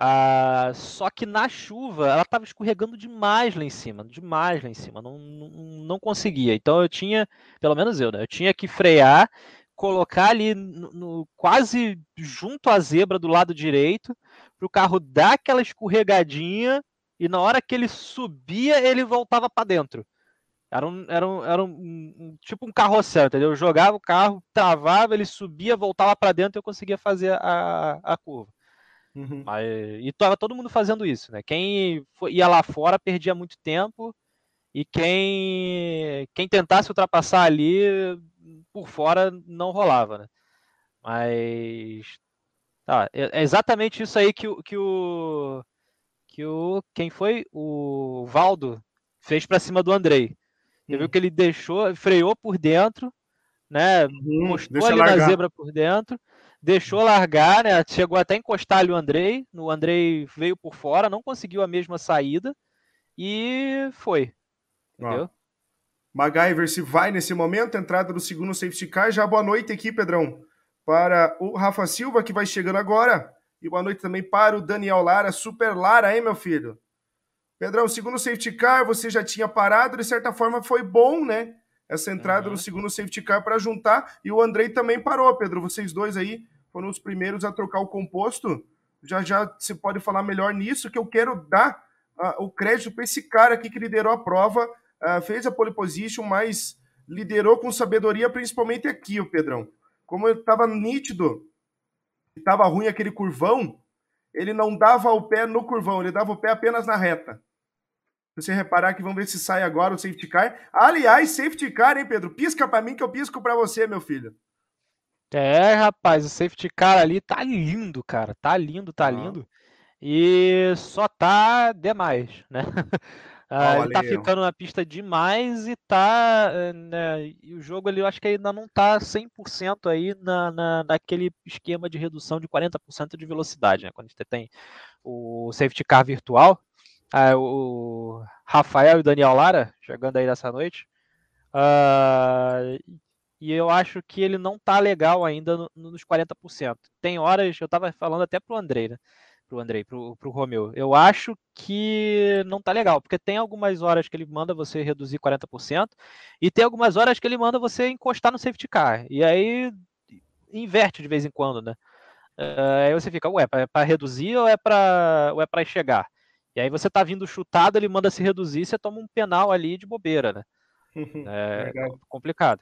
Uh, só que na chuva ela estava escorregando demais lá em cima, demais lá em cima, não, não, não, conseguia. Então eu tinha, pelo menos eu, né? Eu tinha que frear, colocar ali no, no quase junto à zebra do lado direito, para o carro dar aquela escorregadinha e na hora que ele subia, ele voltava para dentro. Era, um, era, um, era um, um, tipo um carrossel, entendeu? Eu jogava o carro, travava, ele subia, voltava para dentro e eu conseguia fazer a, a curva. Uhum. Mas, e tava todo mundo fazendo isso, né? Quem ia lá fora perdia muito tempo e quem, quem tentasse ultrapassar ali por fora não rolava, né? Mas tá, é, é exatamente isso aí que, que o que o quem foi o Valdo fez para cima do Andrei. Você hum. viu que ele deixou, freou por dentro, né? Uhum, mostrou ali na zebra por dentro, deixou largar, né? Chegou até a encostar ali o Andrei. O Andrei veio por fora, não conseguiu a mesma saída e foi. Entendeu? Ó. MacGyver se vai nesse momento, entrada do segundo safety car. Já boa noite aqui, Pedrão, para o Rafa Silva, que vai chegando agora. E boa noite também para o Daniel Lara, Super Lara, hein, meu filho? Pedrão, segundo safety car, você já tinha parado, de certa forma foi bom, né? Essa entrada uhum. no segundo safety car para juntar. E o Andrei também parou, Pedro. Vocês dois aí foram os primeiros a trocar o composto. Já já você pode falar melhor nisso, que eu quero dar uh, o crédito para esse cara aqui que liderou a prova, uh, fez a pole position, mas liderou com sabedoria, principalmente aqui, o Pedrão. Como estava nítido estava ruim aquele curvão, ele não dava o pé no curvão, ele dava o pé apenas na reta. Se você reparar que vamos ver se sai agora o safety car. Aliás, safety car, hein, Pedro? Pisca para mim que eu pisco para você, meu filho. É, rapaz, o safety car ali tá lindo, cara. Tá lindo, tá lindo. E só tá demais, né? Ah, ele tá ficando na pista demais e tá. Eh, né, e o jogo ali eu acho que ainda não tá 100% aí na, na, naquele esquema de redução de 40% de velocidade, né? Quando você tem o safety car virtual, ah, o Rafael e o Daniel Lara chegando aí nessa noite. Ah, e eu acho que ele não tá legal ainda no, nos 40%. Tem horas, eu tava falando até pro André, né? pro Andrei, pro, pro Romeu. Eu acho que não tá legal, porque tem algumas horas que ele manda você reduzir 40% e tem algumas horas que ele manda você encostar no safety car. E aí inverte de vez em quando, né? Uh, aí você fica, ué, é para reduzir ou é para ou é para chegar? E aí você tá vindo chutado, ele manda se reduzir, você toma um penal ali de bobeira, né? É complicado.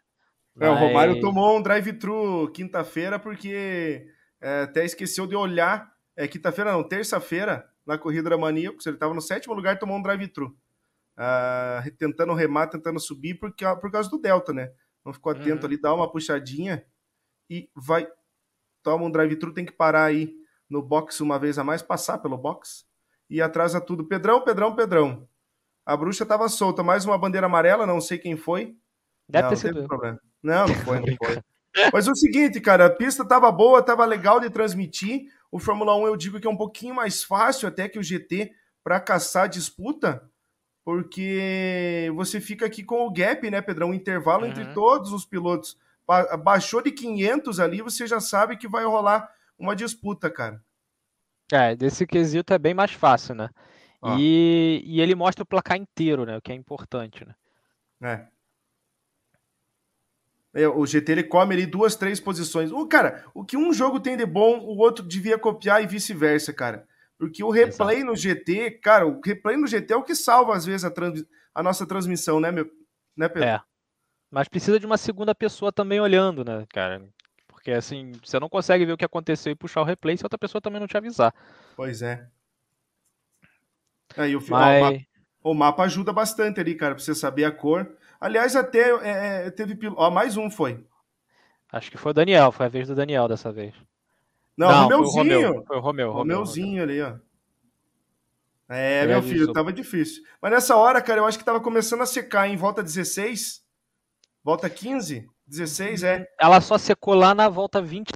É. O Romário tomou um drive-thru quinta-feira porque é, até esqueceu de olhar é, quinta-feira não, terça-feira, na corrida da Maníacos, ele estava no sétimo lugar e tomou um drive-thru. Uh, tentando remar, tentando subir, porque, por causa do Delta, né? Não ficou atento uhum. ali, dá uma puxadinha e vai. Toma um drive-thru, tem que parar aí no box uma vez a mais, passar pelo box e atrasa tudo. Pedrão, Pedrão, Pedrão. A bruxa estava solta, mais uma bandeira amarela, não sei quem foi. Deve não, ter sido. Problema. Não, não foi, não foi. Mas o seguinte, cara, a pista tava boa, tava legal de transmitir. O Fórmula 1 eu digo que é um pouquinho mais fácil até que o GT para caçar disputa, porque você fica aqui com o gap, né, Pedrão? Um intervalo uhum. entre todos os pilotos. Baixou de 500 ali, você já sabe que vai rolar uma disputa, cara. É, desse quesito é bem mais fácil, né? E, e ele mostra o placar inteiro, né? O que é importante, né? É. É, o GT ele come ali duas, três posições. O cara, o que um jogo tem de bom, o outro devia copiar e vice-versa, cara. Porque o replay Exato. no GT, cara, o replay no GT é o que salva às vezes a, trans, a nossa transmissão, né, meu, né, Pedro? É. Mas precisa de uma segunda pessoa também olhando, né, cara? Porque assim, você não consegue ver o que aconteceu e puxar o replay se outra pessoa também não te avisar. Pois é. Aí o, Mas... o, mapa, o, mapa, ajuda bastante ali, cara, pra você saber a cor. Aliás, até é, é teve. Ó, mais um foi. Acho que foi o Daniel, foi a vez do Daniel dessa vez. Não, não Romeuzinho. Foi o Romeu, foi o Romeu, Romeuzinho ali, ó. É, meu filho, tava difícil. Mas nessa hora, cara, eu acho que tava começando a secar, em volta 16, volta 15. 16, é. Ela só secou lá na volta 20,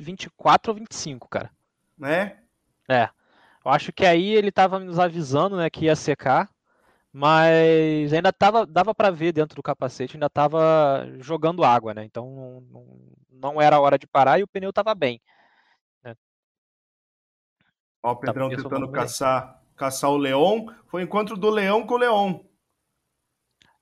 24 ou 25, cara. É? É. Eu acho que aí ele tava nos avisando, né, que ia secar, mas ainda tava, dava para ver dentro do capacete, ainda tava jogando água, né? Então não, não era hora de parar e o pneu tava bem. Né? Ó, o Pedrão tentando caçar, caçar o Leão. Foi encontro do Leão com o Leão.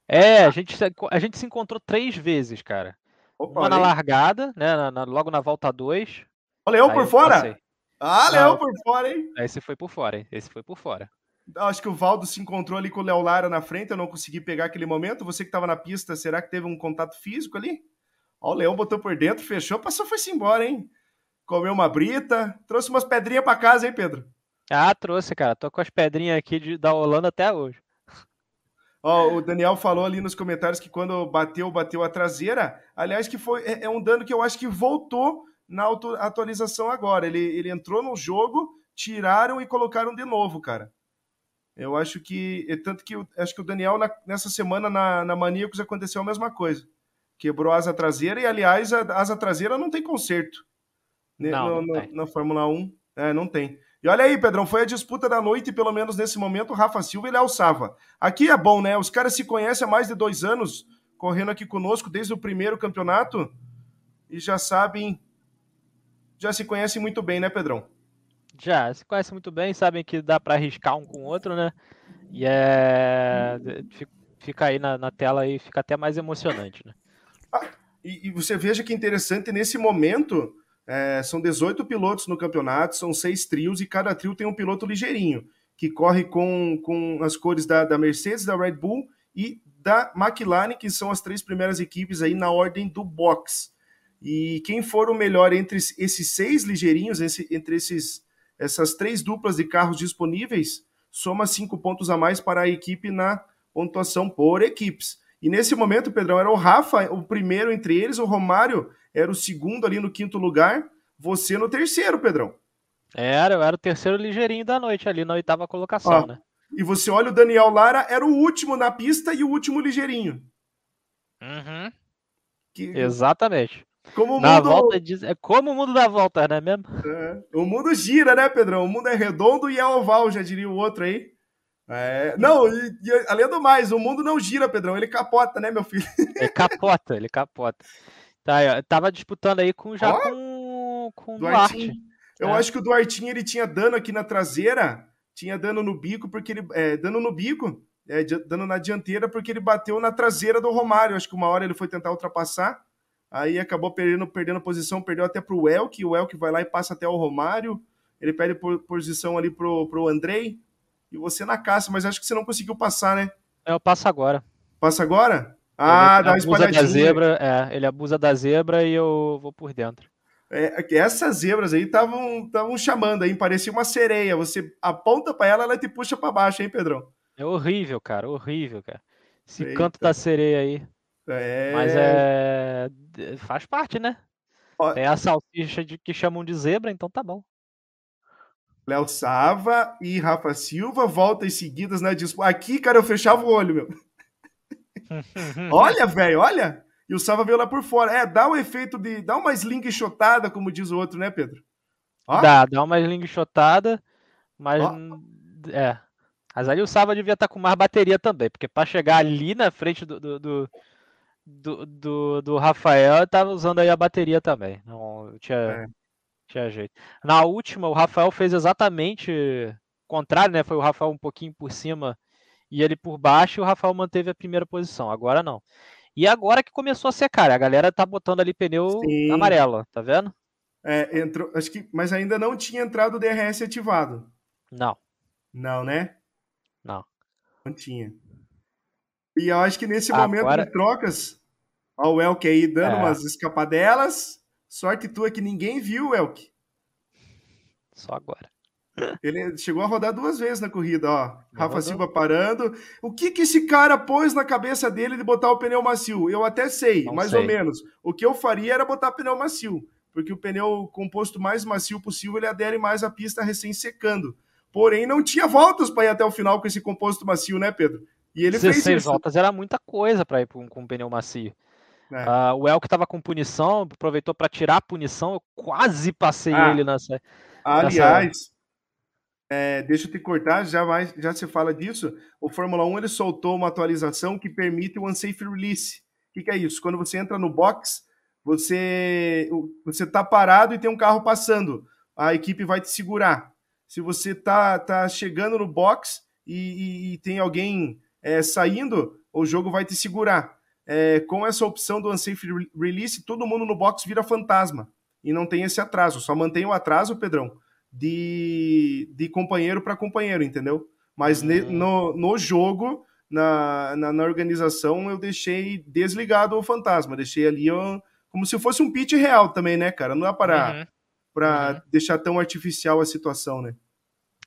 É, a gente, a gente se encontrou três vezes, cara. Opa, Uma na largada, né? Na, na, logo na volta 2. O Leão por fora? Ah, Leão por fora, hein? Esse foi por fora, hein? Esse foi por fora. Acho que o Valdo se encontrou ali com o Léo Lara na frente, eu não consegui pegar aquele momento. Você que estava na pista, será que teve um contato físico ali? Ó, o Leão botou por dentro, fechou, passou, foi-se embora, hein? Comeu uma brita, trouxe umas pedrinhas para casa, hein, Pedro? Ah, trouxe, cara. Tô com as pedrinhas aqui de, da Holanda até hoje. Ó, o Daniel falou ali nos comentários que quando bateu, bateu a traseira. Aliás, que foi é, é um dano que eu acho que voltou na atualização agora. Ele, ele entrou no jogo, tiraram e colocaram de novo, cara. Eu acho que. É tanto que acho que o Daniel, na, nessa semana, na, na Maníacos, aconteceu a mesma coisa. Quebrou a asa traseira, e aliás, a, a asa traseira não tem conserto. Né, não, no, não tem. Na Fórmula 1. É, não tem. E olha aí, Pedrão, foi a disputa da noite, pelo menos nesse momento, o Rafa Silva ele alçava. Aqui é bom, né? Os caras se conhecem há mais de dois anos, correndo aqui conosco desde o primeiro campeonato, e já sabem, já se conhecem muito bem, né, Pedrão? Já, se conhecem muito bem, sabem que dá para arriscar um com o outro, né? E é. Fica aí na, na tela e fica até mais emocionante, né? Ah, e, e você veja que interessante, nesse momento, é, são 18 pilotos no campeonato, são seis trios e cada trio tem um piloto ligeirinho, que corre com, com as cores da, da Mercedes, da Red Bull e da McLaren, que são as três primeiras equipes aí na ordem do box. E quem for o melhor entre esses seis ligeirinhos, esse, entre esses, essas três duplas de carros disponíveis, soma cinco pontos a mais para a equipe na pontuação por equipes. E nesse momento, Pedrão, era o Rafa, o primeiro entre eles, o Romário era o segundo ali no quinto lugar, você no terceiro, Pedrão. Era, eu era o terceiro ligeirinho da noite ali na oitava colocação, né? E você olha o Daniel Lara, era o último na pista e o último ligeirinho. Uhum. Que... Exatamente. Como o na mundo... volta diz... É como o mundo dá volta, né mesmo? É. O mundo gira, né, Pedrão? O mundo é redondo e é oval, já diria o outro aí. É... Não, e, e, além do mais, o mundo não gira, Pedrão. Ele capota, né, meu filho? Ele capota, ele capota. Tá, tava disputando aí com, já oh, com, com o Duarte. Eu é. acho que o Duartinho ele tinha dano aqui na traseira, tinha dano no bico, porque ele. É, dano no bico, é, dano na dianteira, porque ele bateu na traseira do Romário. Acho que uma hora ele foi tentar ultrapassar, aí acabou perdendo, perdendo posição, perdeu até pro Elk, o Elk vai lá e passa até o Romário. Ele perde posição ali pro, pro Andrei, e você na caça, mas acho que você não conseguiu passar, né? É, eu passo agora. Passa agora? Ah, dá uma espalhadinha. Da zebra, é, ele abusa da zebra e eu vou por dentro. É, essas zebras aí estavam chamando aí, parecia uma sereia. Você aponta para ela, ela te puxa para baixo, hein, Pedrão? É horrível, cara, horrível, cara. Esse Eita. canto da sereia aí. É... Mas é. Faz parte, né? Ó... É a salsicha de... que chamam de zebra, então tá bom. Léo Sava e Rafa Silva voltam seguidas na disputa. Aqui, cara, eu fechava o olho, meu. olha, velho, olha. E o Sava veio lá por fora. É, dá o efeito de. Dá uma sling shotada, como diz o outro, né, Pedro? Ó. Dá, dá uma sling shotada, mas. Ó. É. Mas ali o Sava devia estar tá com mais bateria também, porque para chegar ali na frente do, do, do, do, do, do Rafael, tava usando aí a bateria também. Não tinha, é. tinha jeito. Na última, o Rafael fez exatamente o contrário, né? Foi o Rafael um pouquinho por cima e ele por baixo, e o Rafael manteve a primeira posição. Agora não. E agora que começou a secar, a galera tá botando ali pneu Sim. amarelo, tá vendo? É, entrou, acho que, mas ainda não tinha entrado o DRS ativado. Não. Não, né? Não. Não tinha. E eu acho que nesse agora... momento de trocas, ó, o Elk aí dando é. umas escapadelas. Sorte tua que ninguém viu, Elk. Só agora. Ele chegou a rodar duas vezes na corrida, ó. Rafa Silva parando. O que que esse cara pôs na cabeça dele de botar o pneu macio? Eu até sei, Não mais sei. ou menos. O que eu faria era botar pneu macio, porque o pneu composto mais macio possível ele adere mais à pista recém secando. Porém, não tinha voltas para ir até o final com esse composto macio, né, Pedro? E ele 16 fez isso. voltas era muita coisa para ir com, com um pneu macio. É. Uh, o Elk estava com punição, aproveitou para tirar a punição. Eu quase passei ah, ele nessa. Aliás, nessa... É, deixa eu te cortar, já, vai, já se fala disso. O Fórmula 1 ele soltou uma atualização que permite o unsafe release. O que, que é isso? Quando você entra no box, você você está parado e tem um carro passando, a equipe vai te segurar. Se você tá, tá chegando no box e, e, e tem alguém é, saindo, o jogo vai te segurar. É, com essa opção do unsafe release, todo mundo no box vira fantasma e não tem esse atraso. Só mantém o atraso, Pedrão, de, de companheiro para companheiro, entendeu? Mas ne, hum. no, no jogo, na, na, na, organização, eu deixei desligado o fantasma, deixei ali ó, como se fosse um pitch real também, né, cara? Não é para uhum. Pra uhum. deixar tão artificial a situação, né?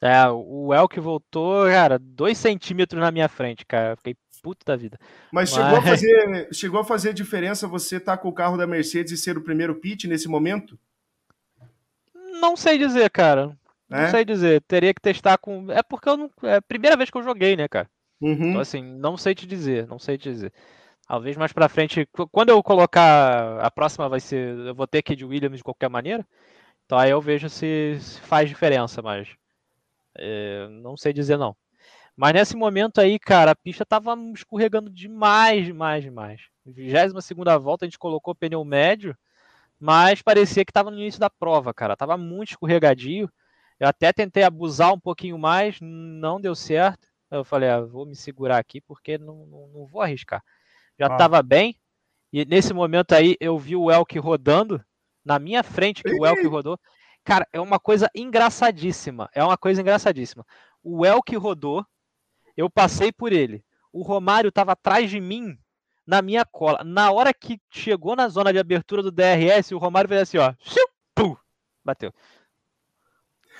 É, o Elk voltou, cara, dois centímetros na minha frente, cara. Fiquei puto da vida. Mas, Mas, Chegou, a fazer, chegou a fazer diferença você estar tá com o carro da Mercedes e ser o primeiro pit nesse momento? Não sei dizer, cara. Não é? sei dizer. Teria que testar com. É porque eu não. É a primeira vez que eu joguei, né, cara? Uhum. Então, assim, não sei te dizer. Não sei te dizer. Talvez mais pra frente. Quando eu colocar. A próxima vai ser. Eu vou ter que de Williams de qualquer maneira. Então aí eu vejo se, se faz diferença, mas. É, não sei dizer não. Mas nesse momento aí, cara, a pista tava escorregando demais, demais, demais. 22 segunda volta a gente colocou pneu médio mas parecia que estava no início da prova, cara. Tava muito escorregadio. Eu até tentei abusar um pouquinho mais, não deu certo. Eu falei, ah, vou me segurar aqui porque não, não, não vou arriscar. Já estava ah. bem. E nesse momento aí eu vi o Elk rodando na minha frente que o Elk rodou. Cara, é uma coisa engraçadíssima. É uma coisa engraçadíssima. O Elk rodou, eu passei por ele. O Romário estava atrás de mim na minha cola. Na hora que chegou na zona de abertura do DRS, o Romário fez assim, ó. Pum, bateu.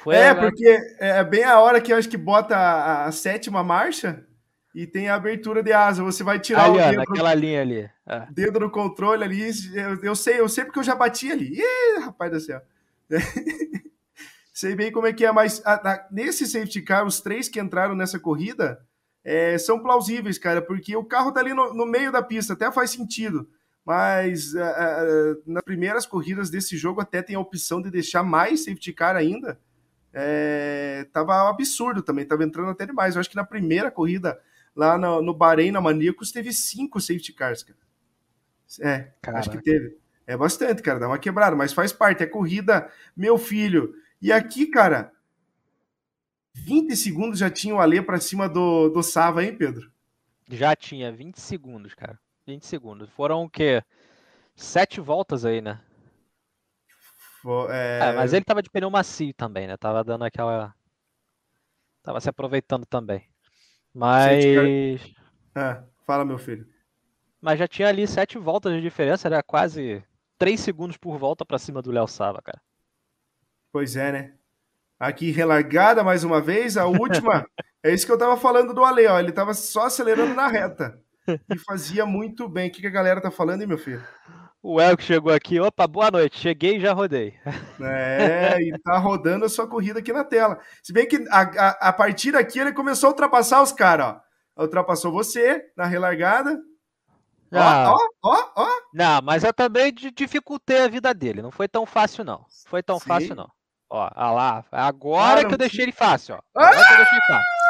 Foi é, a... porque é bem a hora que eu acho que bota a, a, sétima marcha e tem a abertura de asa. Você vai tirar ali, o dedo. Naquela linha ali. É. Dedo no controle ali. Eu, eu, sei, eu sei porque eu já bati ali. Ih, rapaz do céu. sei bem como é que é, mas a, a, nesse safety car, os três que entraram nessa corrida, é, são plausíveis, cara, porque o carro tá ali no, no meio da pista, até faz sentido. Mas uh, uh, nas primeiras corridas desse jogo até tem a opção de deixar mais safety car ainda. É, tava absurdo também, tava entrando até demais. Eu acho que na primeira corrida lá no, no Bahrein, na Maníacos, teve cinco safety cars, cara. É, Caraca. acho que teve. É bastante, cara, dá uma quebrada, mas faz parte. É corrida, meu filho. E aqui, cara, 20 segundos já tinha o Alê para cima do, do Sava, hein, Pedro? Já tinha, 20 segundos, cara. 20 segundos. Foram o quê? Sete voltas aí, né? É... É, mas ele tava de pneu macio também, né? Tava dando aquela. Tava se aproveitando também. Mas. É, fala, meu filho. Mas já tinha ali sete voltas de diferença, era quase três segundos por volta para cima do Léo Sava, cara. Pois é, né? aqui relargada mais uma vez. A última, é isso que eu tava falando do Ale, ó. Ele tava só acelerando na reta. E fazia muito bem. O que, que a galera tá falando, hein, meu filho? O Elk chegou aqui. Opa, boa noite. Cheguei e já rodei. É, e tá rodando a sua corrida aqui na tela. Se bem que a, a, a partir daqui ele começou a ultrapassar os caras, ó. Ultrapassou você na relargada. Ó, ó, ó, ó. Não, mas eu também dificultei a vida dele. Não foi tão fácil, não. Foi tão Sim. fácil, não. Ó, ó lá. Agora ah, que eu deixei ele fácil, ó. Agora ah! que eu deixei ele fácil.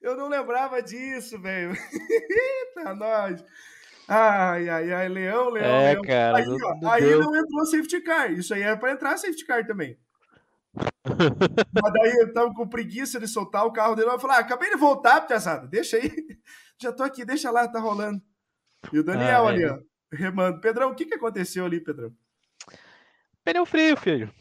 Eu não lembrava disso, velho. Eita, nós. Ai, ai, ai, leão, leão, é, leão. Cara, aí, ó, não aí não entrou safety car. Isso aí é para entrar safety car também. Mas daí eu tava com preguiça de soltar o carro dele. Eu falei, ah, acabei de voltar, piazada. Deixa aí. Já tô aqui, deixa lá, tá rolando. E o Daniel ah, ali, é. ó, remando. Pedrão, o que que aconteceu ali, Pedrão? Pneu frio, filho.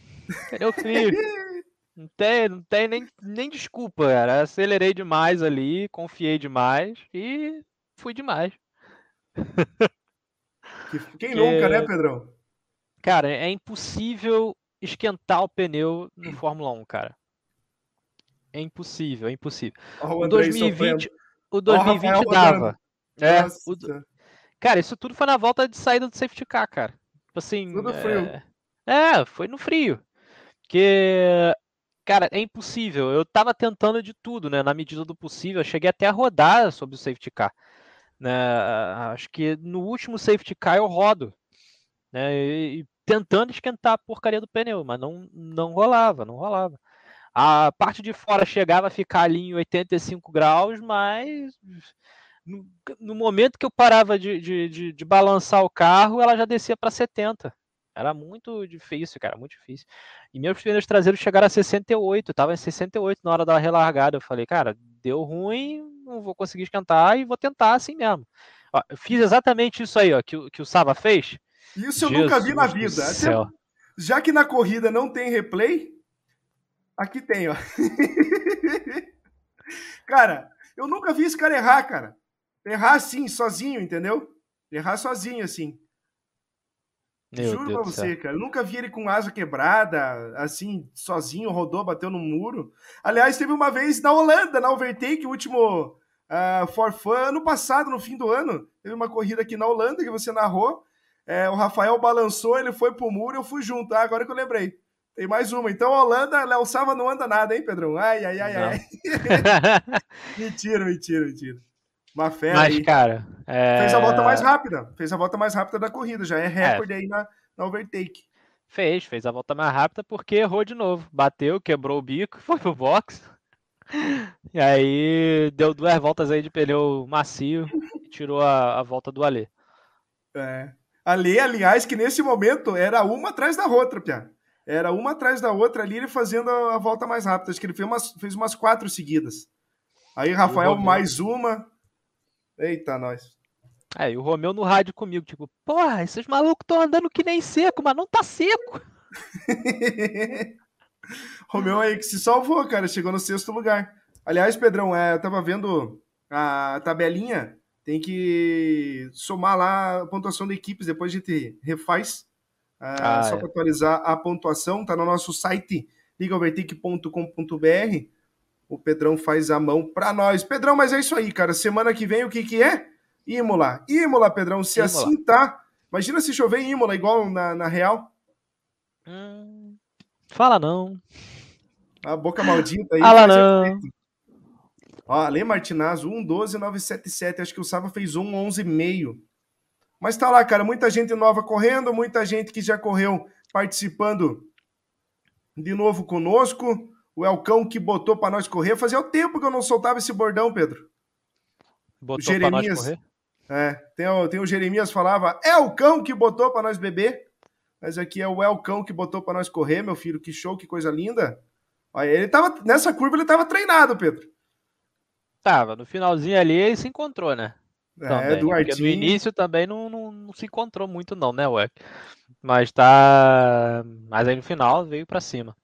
Pneu frio. Não tem, não tem nem, nem desculpa, cara. Acelerei demais ali, confiei demais e fui demais. Quem nunca, né, Pedrão? Cara, é impossível esquentar o pneu no Fórmula 1, cara. É impossível, é impossível. Oh, o, 2020, o 2020 oh, dava. É, o, cara, isso tudo foi na volta de saída do safety car, cara. Tipo assim. Tudo é, frio. É, foi no frio. Porque Cara, é impossível. Eu tava tentando de tudo, né? Na medida do possível. Eu cheguei até a rodar sobre o safety car. Né? Acho que no último safety car eu rodo. Né? E, tentando esquentar a porcaria do pneu, mas não, não rolava, não rolava. A parte de fora chegava a ficar ali em 85 graus, mas no, no momento que eu parava de, de, de, de balançar o carro, ela já descia para 70. Era muito difícil, cara, muito difícil. E meus pneus traseiros chegaram a 68, tava em 68 na hora da relargada. Eu falei, cara, deu ruim, não vou conseguir esquentar e vou tentar assim mesmo. Ó, eu fiz exatamente isso aí, ó, que, que o Sava fez. Isso eu Jesus nunca vi na vida. Céu. Já que na corrida não tem replay, aqui tem, ó. cara, eu nunca vi esse cara errar, cara. Errar assim, sozinho, entendeu? Errar sozinho, assim. Meu Juro Deus pra você, cara. Eu nunca vi ele com asa quebrada, assim, sozinho, rodou, bateu no muro. Aliás, teve uma vez na Holanda, na Overtake, o último uh, For Fun, ano passado, no fim do ano. Teve uma corrida aqui na Holanda que você narrou. É, o Rafael balançou, ele foi pro muro, eu fui junto. Ah, agora que eu lembrei. Tem mais uma. Então, a Holanda, Léo Sava não anda nada, hein, Pedrão? Ai, ai, ai, ai. mentira, mentira, mentira. Uma fé Mas, aí. cara. É... Fez a volta mais rápida. Fez a volta mais rápida da corrida. Já é, é. recorde é. aí na, na overtake. Fez, fez a volta mais rápida porque errou de novo. Bateu, quebrou o bico, foi pro box. E aí deu duas voltas aí de pneu macio e tirou a, a volta do Alê. É. Alê, aliás, que nesse momento era uma atrás da outra, Pia. Era uma atrás da outra ali, ele fazendo a, a volta mais rápida. Acho que ele fez umas, fez umas quatro seguidas. Aí Rafael mais uma, Eita, nós. É, e o Romeu no rádio comigo, tipo, porra, esses malucos estão andando que nem seco, mas não tá seco. Romeu aí que se salvou, cara, chegou no sexto lugar. Aliás, Pedrão, é, eu tava vendo a tabelinha, tem que somar lá a pontuação da equipes, depois a gente refaz, uh, ah, só é. para atualizar a pontuação, tá no nosso site ligaovertic.com.br o Pedrão faz a mão para nós. Pedrão, mas é isso aí, cara. Semana que vem o que que é? Imola. Imola, Pedrão, se Imola. assim tá. Imagina se chover em Imola igual na, na Real. Hum, fala não. A boca maldita aí. Fala não. Ó, Ale Martinazzo, 1,12,977. Acho que o Sava fez 1,11,5. Mas tá lá, cara. Muita gente nova correndo, muita gente que já correu participando de novo conosco o Elcão que botou para nós correr. Fazia o tempo que eu não soltava esse bordão, Pedro. Botou Jeremias, nós correr? É, tem o, tem o Jeremias falava, é o cão que botou para nós beber. Mas aqui é o Elcão que botou para nós correr, meu filho. Que show, que coisa linda. Olha, ele tava nessa curva, ele tava treinado, Pedro. Tava, no finalzinho ali ele se encontrou, né? É, também. Porque no início também não, não, não se encontrou muito não, né, Ué? Mas tá, mas aí no final veio para cima.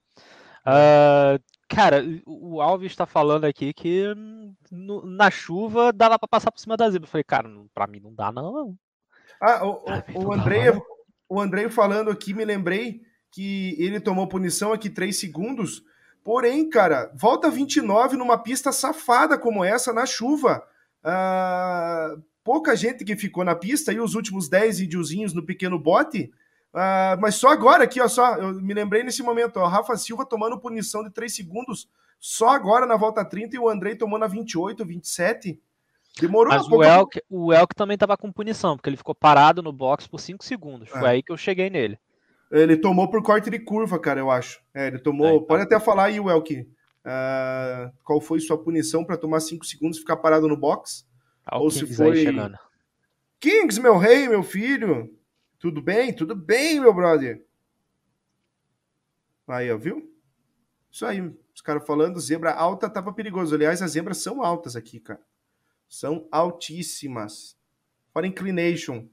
Uh, cara, o Alves está falando aqui que no, na chuva dava para passar por cima da zebra. Eu falei, cara, para mim não dá, não. Ah, o, o, o Andrei, o Andrei falando aqui, me lembrei que ele tomou punição aqui 3 segundos. Porém, cara, volta 29 numa pista safada como essa na chuva. Uh, pouca gente que ficou na pista e os últimos 10 videozinhos no pequeno bote Uh, mas só agora aqui, ó, só, eu me lembrei nesse momento, ó, Rafa Silva tomando punição de 3 segundos Só agora na volta 30 e o Andrei tomou na 28, 27. Demorou Mas o Elk, o Elk também estava com punição, porque ele ficou parado no box por 5 segundos. Foi é. aí que eu cheguei nele. Ele tomou por corte de curva, cara, eu acho. É, ele tomou. É, então. Pode até falar aí, Elk. Uh, qual foi sua punição para tomar 5 segundos e ficar parado no box? Ah, Ou Kings se foi. Kings, meu rei, meu filho. Tudo bem? Tudo bem, meu brother. Aí, ó, viu? Isso aí, os caras falando, zebra alta tava perigoso. Aliás, as zebras são altas aqui, cara. São altíssimas. Fora inclination.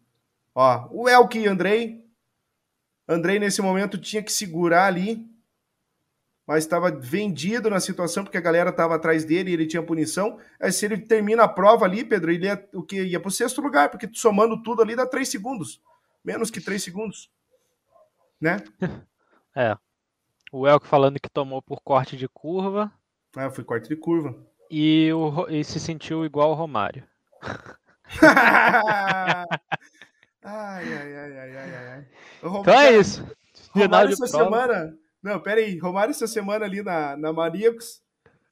Ó, o Elke Andrei. Andrei, nesse momento, tinha que segurar ali. Mas estava vendido na situação, porque a galera estava atrás dele e ele tinha punição. Aí, se ele termina a prova ali, Pedro, ele ia, o que, ia para o sexto lugar, porque somando tudo ali dá três segundos. Menos que três segundos. Né? É. O Elk falando que tomou por corte de curva. Ah, foi corte de curva. E, o, e se sentiu igual o Romário. ai, ai, ai, ai, ai, ai. Romário, então é isso. Romário essa semana. Não, pera aí. Romário essa semana ali na, na Maríacos.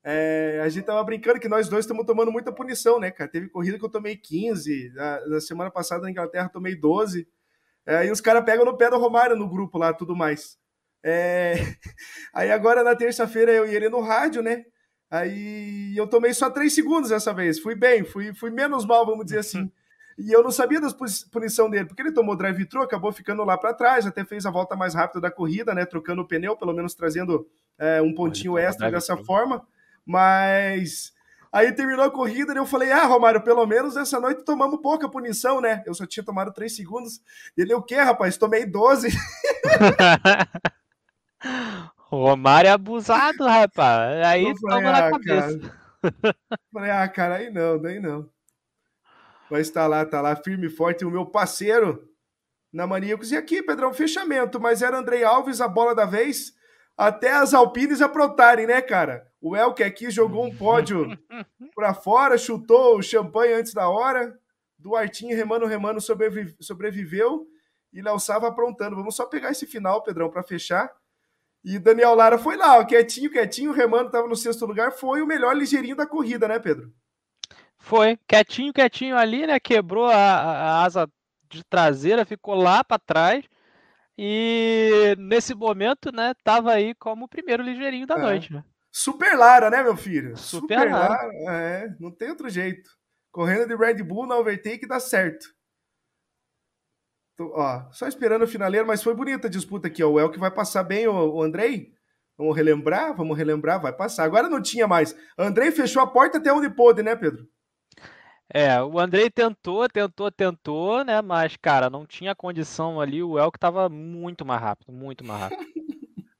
É, a gente tava brincando que nós dois estamos tomando muita punição, né, cara? Teve corrida que eu tomei 15, na, na semana passada na Inglaterra tomei 12. É, e os caras pegam no pé do Romário no grupo lá tudo mais. É... Aí agora na terça-feira eu e ele no rádio, né? Aí eu tomei só três segundos dessa vez. Fui bem, fui, fui menos mal, vamos dizer assim. E eu não sabia da punição dele, porque ele tomou drive-thru, acabou ficando lá para trás, até fez a volta mais rápida da corrida, né? Trocando o pneu, pelo menos trazendo é, um pontinho extra dessa forma. Mas Aí terminou a corrida e eu falei: Ah, Romário, pelo menos essa noite tomamos pouca punição, né? Eu só tinha tomado 3 segundos. Ele, o quê, rapaz? Tomei 12. Romário é abusado, rapaz. Aí eu toma na ah, cabeça. Cara. Falei, ah, cara, aí não, daí não. Mas tá lá, tá lá, firme e forte. O meu parceiro na Maníacos. E aqui, Pedrão, fechamento. Mas era Andrei Alves, a bola da vez até as Alpines aprontarem, né, cara? O Elke aqui jogou um pódio para fora, chutou o champanhe antes da hora. Duartinho remando, remando, sobrevive, sobreviveu. E Léo Sava aprontando. Vamos só pegar esse final, Pedrão, para fechar. E Daniel Lara foi lá, ó, quietinho, quietinho, remando, estava no sexto lugar. Foi o melhor ligeirinho da corrida, né, Pedro? Foi, quietinho, quietinho ali, né? Quebrou a, a asa de traseira, ficou lá para trás e nesse momento, né, tava aí como o primeiro ligeirinho da é. noite, né? Super Lara, né, meu filho? Super, Super Lara. Lara. É, não tem outro jeito. Correndo de Red Bull na overtake dá certo. Tô, ó, só esperando o finaleiro, mas foi bonita a disputa aqui, ó. O Elk vai passar bem o, o Andrei. Vamos relembrar, vamos relembrar, vai passar. Agora não tinha mais. Andrei fechou a porta até onde pôde, né, Pedro? É, o Andrei tentou, tentou, tentou, né? Mas, cara, não tinha condição ali. O Elk tava muito mais rápido, muito mais rápido.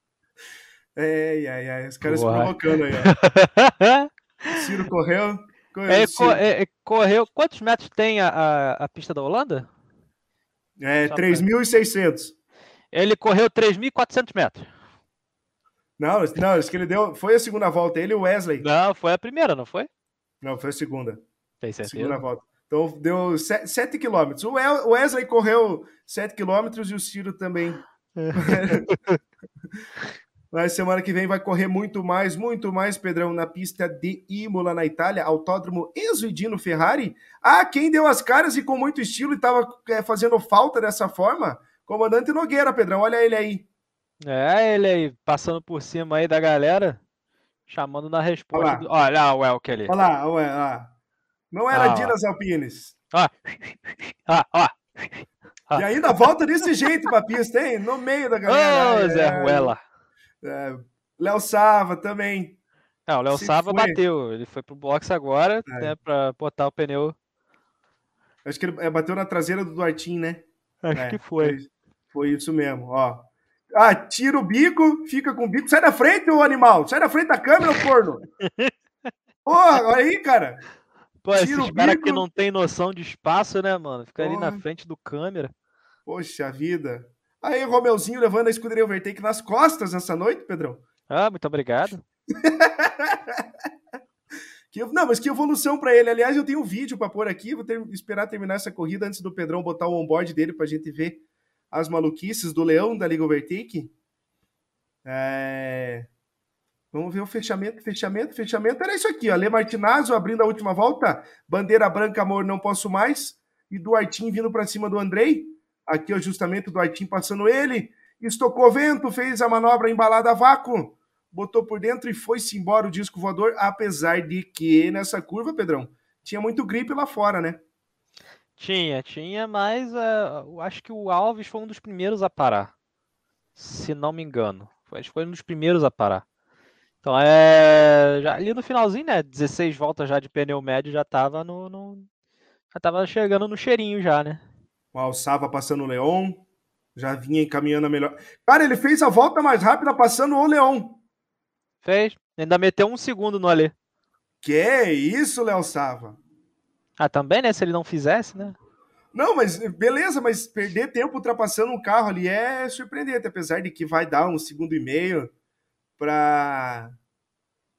ai, ai, ai. Os caras Boa. se provocando aí, ó. Ciro correu. Correu, é, Ciro. É, é, correu. Quantos metros tem a, a, a pista da Holanda? É, 3.600. Ele correu 3.400 metros. Não, não, isso que ele deu. Foi a segunda volta, ele e o Wesley. Não, foi a primeira, não foi? Não, foi a segunda. Tem certeza? Segunda volta. Então deu 7 quilômetros. O Wesley correu 7 quilômetros e o Ciro também. Mas semana que vem vai correr muito mais, muito mais, Pedrão, na pista de Imola, na Itália, Autódromo Enzo Ferrari. Ah, quem deu as caras e com muito estilo e estava é, fazendo falta dessa forma? Comandante Nogueira, Pedrão, olha ele aí. É, ele aí, passando por cima aí da galera, chamando na resposta. Olha, do... olha o Elke ali. Olha lá, olha lá. Não era ah, Dinas Alpines. Ah, ah, ah. E ainda volta desse jeito pra pista, hein? No meio da galera. Ô, oh, Zé Ruela. É, Léo Sava também. Não, o Léo Sava foi. bateu. Ele foi pro box agora, é. né, pra botar o pneu. Acho que ele é, bateu na traseira do Duartin, né? Acho é, que foi. foi. Foi isso mesmo, ó. Ah, tira o bico, fica com o bico. Sai da frente, ô animal! Sai da frente da câmera, corno! Porra, olha aí, cara. Pô, esses caras que não tem noção de espaço, né, mano? Fica ali na frente do câmera. Poxa vida. Aí, Romeuzinho levando a escuderia Overtake nas costas nessa noite, Pedrão. Ah, muito obrigado. que, não, mas que evolução para ele. Aliás, eu tenho um vídeo para pôr aqui. Vou ter, esperar terminar essa corrida antes do Pedrão botar o onboard dele pra gente ver as maluquices do Leão da Liga Overtake. É... Vamos ver o fechamento, fechamento, fechamento. Era isso aqui, ó. Lê Martinazzo abrindo a última volta. Bandeira branca, amor, não posso mais. E Duartin vindo para cima do Andrei. Aqui, justamente o Duartin passando ele. Estocou vento, fez a manobra embalada a vácuo. Botou por dentro e foi-se embora o disco voador. Apesar de que nessa curva, Pedrão, tinha muito gripe lá fora, né? Tinha, tinha, mas uh, acho que o Alves foi um dos primeiros a parar. Se não me engano. Acho que foi um dos primeiros a parar. Então é. Já, ali no finalzinho, né? 16 voltas já de pneu médio já tava no. no já tava chegando no cheirinho já, né? O Alçava passando o Leon. Já vinha encaminhando a melhor. Cara, ele fez a volta mais rápida passando o Leon. Fez. Ainda meteu um segundo no Alê. Que é isso, Léo Sava? Ah, também, né? Se ele não fizesse, né? Não, mas beleza, mas perder tempo ultrapassando um carro ali é surpreendente, apesar de que vai dar um segundo e meio para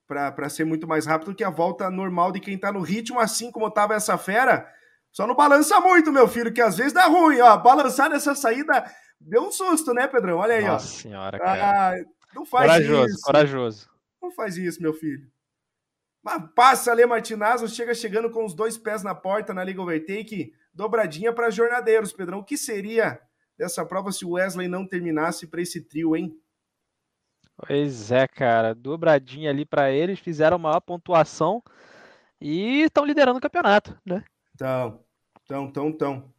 para ser muito mais rápido que a volta normal de quem tá no ritmo, assim como tava essa fera. Só não balança muito, meu filho, que às vezes dá ruim, ó. Balançar nessa saída deu um susto, né, Pedrão? Olha aí, Nossa ó. senhora, cara. Ah, não faz corajoso, isso. Corajoso, Não faz isso, meu filho. Mas passa ali, Martinazzo, chega chegando com os dois pés na porta na Liga Overtake, dobradinha para jornadeiros, Pedrão. O que seria dessa prova se o Wesley não terminasse para esse trio, hein? Pois é, cara, dobradinha ali para eles, fizeram a maior pontuação e estão liderando o campeonato, né? Então, então, então, então.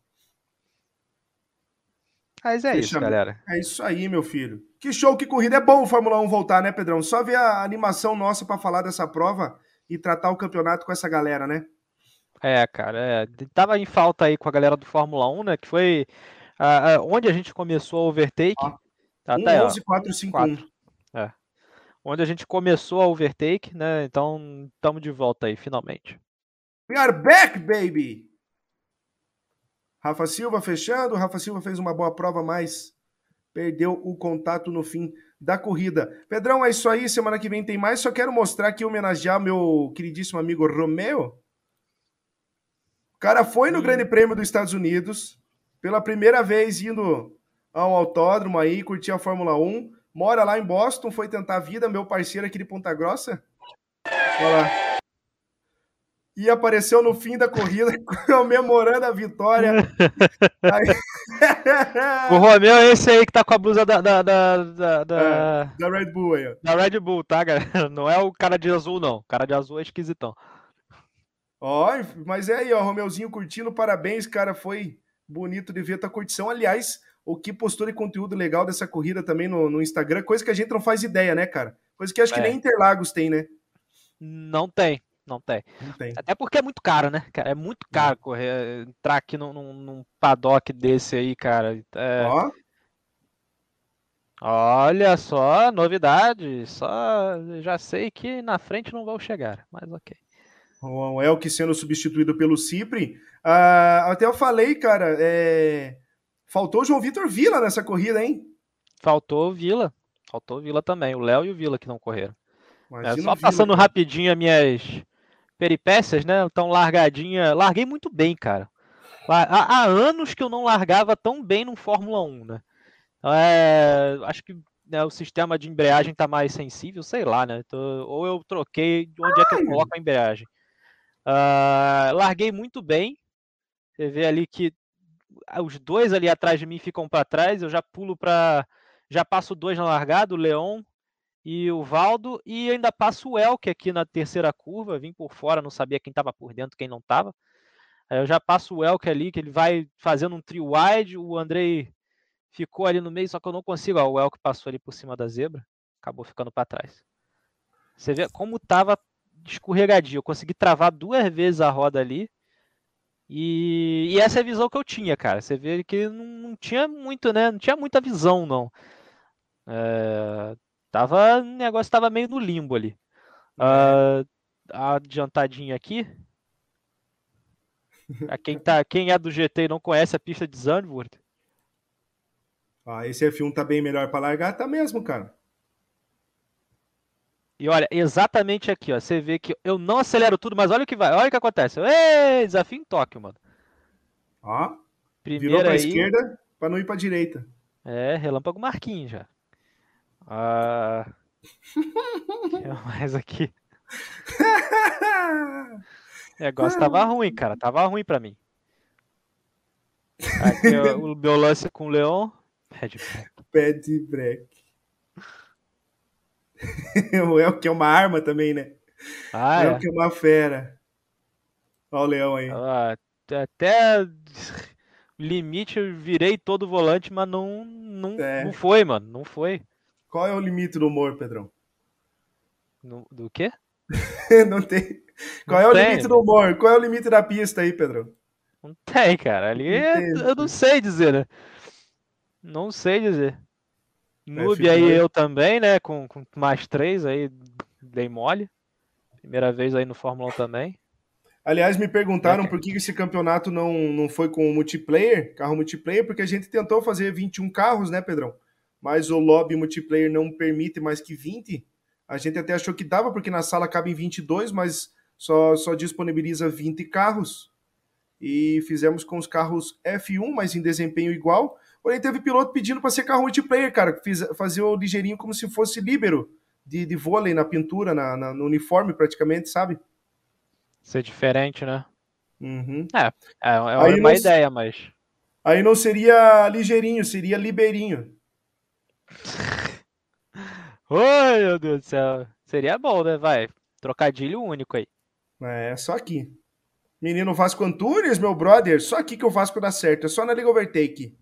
Mas é isso, galera. É isso aí, meu filho. Que show, que corrida. É bom o Fórmula 1 voltar, né, Pedrão? Só ver a animação nossa para falar dessa prova e tratar o campeonato com essa galera, né? É, cara, é. tava em falta aí com a galera do Fórmula 1, né? Que foi uh, onde a gente começou a overtake. Ah, tá, 1, tá 11, 4, 5, 4. É. Onde a gente começou a overtake, né? Então, estamos de volta aí, finalmente. We are back, baby! Rafa Silva fechando. Rafa Silva fez uma boa prova, mas perdeu o contato no fim da corrida. Pedrão, é isso aí. Semana que vem tem mais. Só quero mostrar aqui, homenagear meu queridíssimo amigo Romeo. O cara foi no hum. Grande Prêmio dos Estados Unidos, pela primeira vez indo ao autódromo aí, curtir a Fórmula 1. Mora lá em Boston, foi tentar a vida, meu parceiro aqui de Ponta Grossa. Olha lá e apareceu no fim da corrida comemorando a vitória. o Romeu é esse aí que tá com a blusa da. Da, da, da, da... É, da Red Bull aí, ó. Da Red Bull, tá, galera? Não é o cara de azul, não. O cara de azul é esquisitão. Ó, mas é aí, ó, Romeuzinho curtindo, parabéns, cara. Foi bonito de ver tua curtição. Aliás, o que postou de conteúdo legal dessa corrida também no, no Instagram, coisa que a gente não faz ideia, né, cara? Coisa que acho é. que nem Interlagos tem, né? Não tem. Não tem. não tem. Até porque é muito caro, né, cara? É muito caro correr, entrar aqui num, num, paddock desse aí, cara. É... Ó. Olha só, novidade. Só já sei que na frente não vão chegar, mas ok. O Elk sendo substituído pelo Cipri. Uh, até eu falei, cara, é... faltou o João Vitor Vila nessa corrida, hein? Faltou o Vila. Faltou o Vila também. O Léo e o Vila que não correram. é, só passando Vila, rapidinho as minhas peripécias, né? Então, largadinha. Larguei muito bem, cara. Há, há, anos que eu não largava tão bem no Fórmula 1, né? Então, é, acho que né, o sistema de embreagem tá mais sensível, sei lá, né? Então, ou eu troquei de onde é que eu coloco a embreagem. Uh, larguei muito bem. Você vê ali que os dois ali atrás de mim ficam para trás. Eu já pulo para. Já passo dois na largada, o Leon e o Valdo, e ainda passa o Elke aqui na terceira curva, vim por fora, não sabia quem estava por dentro, quem não estava. Aí eu já passo o Elke ali, que ele vai fazendo um trio wide, o Andrei ficou ali no meio, só que eu não consigo, ó, o Elke passou ali por cima da zebra, acabou ficando para trás. Você vê como tava escorregadio, eu consegui travar duas vezes a roda ali, e, e, essa é a visão que eu tinha, cara. Você vê que não, não tinha muito, né? Não tinha muita visão, não. É, Tava, o negócio estava meio no limbo ali. Uh, adiantadinha aqui. A quem, tá, quem é do GT e não conhece a pista de Zandvoort. Ah, esse F1 tá bem melhor para largar, tá mesmo, cara. E olha, exatamente aqui, ó. Você vê que eu não acelero tudo, mas olha o que vai. Olha o que acontece. Ei, desafio em Tóquio, mano. Ó. Primeiro virou pra aí... esquerda para não ir pra direita. É, relâmpago Marquinhos já. Ah, mais aqui. O negócio tava ruim, cara. Tava ruim pra mim. Aqui o meu lance com o Leon. Pad break. Pad break. o El que é uma arma também, né? Ah, o El é. que é uma fera. Olha o Leão aí. Ah, até limite eu virei todo volante, mas não, não, é. não foi, mano. Não foi. Qual é o limite do humor, Pedrão? No, do quê? não tem. Qual não é o tem, limite do humor? Qual é o limite da pista aí, Pedrão? Não tem, cara. Ali é, eu não sei dizer, né? Não sei dizer. É, Noob aí eu também, né? Com, com mais três aí, dei mole. Primeira vez aí no Fórmula 1 também. Aliás, me perguntaram é. por que esse campeonato não, não foi com multiplayer, carro multiplayer, porque a gente tentou fazer 21 carros, né, Pedrão? Mas o lobby multiplayer não permite mais que 20. A gente até achou que dava, porque na sala cabem 22, mas só, só disponibiliza 20 carros. E fizemos com os carros F1, mas em desempenho igual. Porém, teve piloto pedindo para ser carro multiplayer, cara. Fiz, fazia o ligeirinho como se fosse líbero de, de vôlei na pintura, na, na, no uniforme praticamente, sabe? Ser diferente, né? Uhum. É, é, é uma não, ideia, mas. Aí não seria ligeirinho, seria libeirinho. Oi, meu Deus do céu. Seria bom, né? Vai. Trocadilho único aí. É, só aqui. Menino Vasco Antunes, meu brother, só aqui que o Vasco dá certo. É só na Liga Overtake.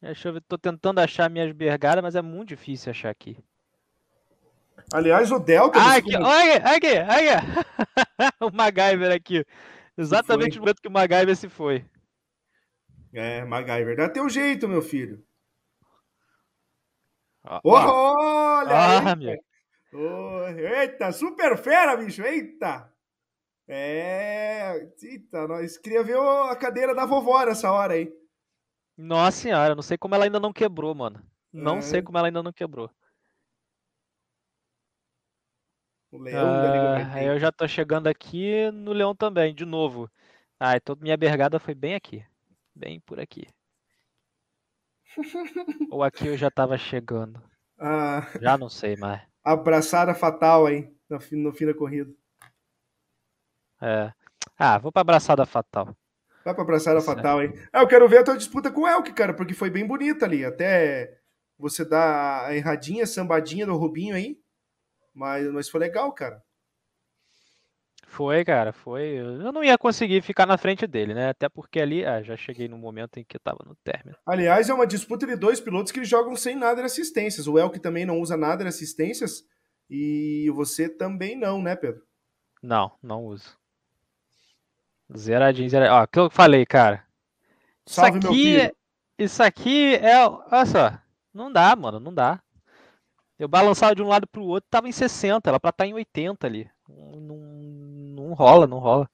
Deixa eu ver, tô tentando achar minhas bergadas, mas é muito difícil achar aqui. Aliás, o Delta. Ah, aqui, olha aqui, olha aqui. o MacGyver aqui. Exatamente no momento que o MacGyver se foi. É, MacGyver. Dá teu jeito, meu filho. Ah, olha! Ah, aí, oh, eita, super fera, bicho! Eita! É. Eita, nós queria ver a cadeira da vovó nessa hora aí. Nossa senhora, não sei como ela ainda não quebrou, mano. Não é. sei como ela ainda não quebrou. O leão ah, da eu já tô chegando aqui no leão também, de novo. Ah, então minha bergada foi bem aqui. Bem por aqui. Ou aqui eu já tava chegando. Ah, já não sei mais. Abraçada fatal aí, no fim, no fim da corrida. É. Ah, vou pra abraçada fatal. Vai pra abraçada fatal aí. Ah, eu quero ver a tua disputa com o Elk, cara, porque foi bem bonita ali. Até você dá a erradinha, sambadinha do Rubinho aí. Mas, mas foi legal, cara. Foi, cara, foi. Eu não ia conseguir ficar na frente dele, né? Até porque ali, ah, já cheguei no momento em que eu tava no término. Aliás, é uma disputa de dois pilotos que jogam sem nada de assistências. O Elk também não usa nada de assistências. E você também não, né, Pedro? Não, não uso. Zeradinho, zeradinho. Ó, o que eu falei, cara. Salve, isso aqui, isso aqui é. Olha só. Não dá, mano, não dá. Eu balançava de um lado pro outro, tava em 60, ela pra estar tá em 80 ali. Não, não rola, não rola.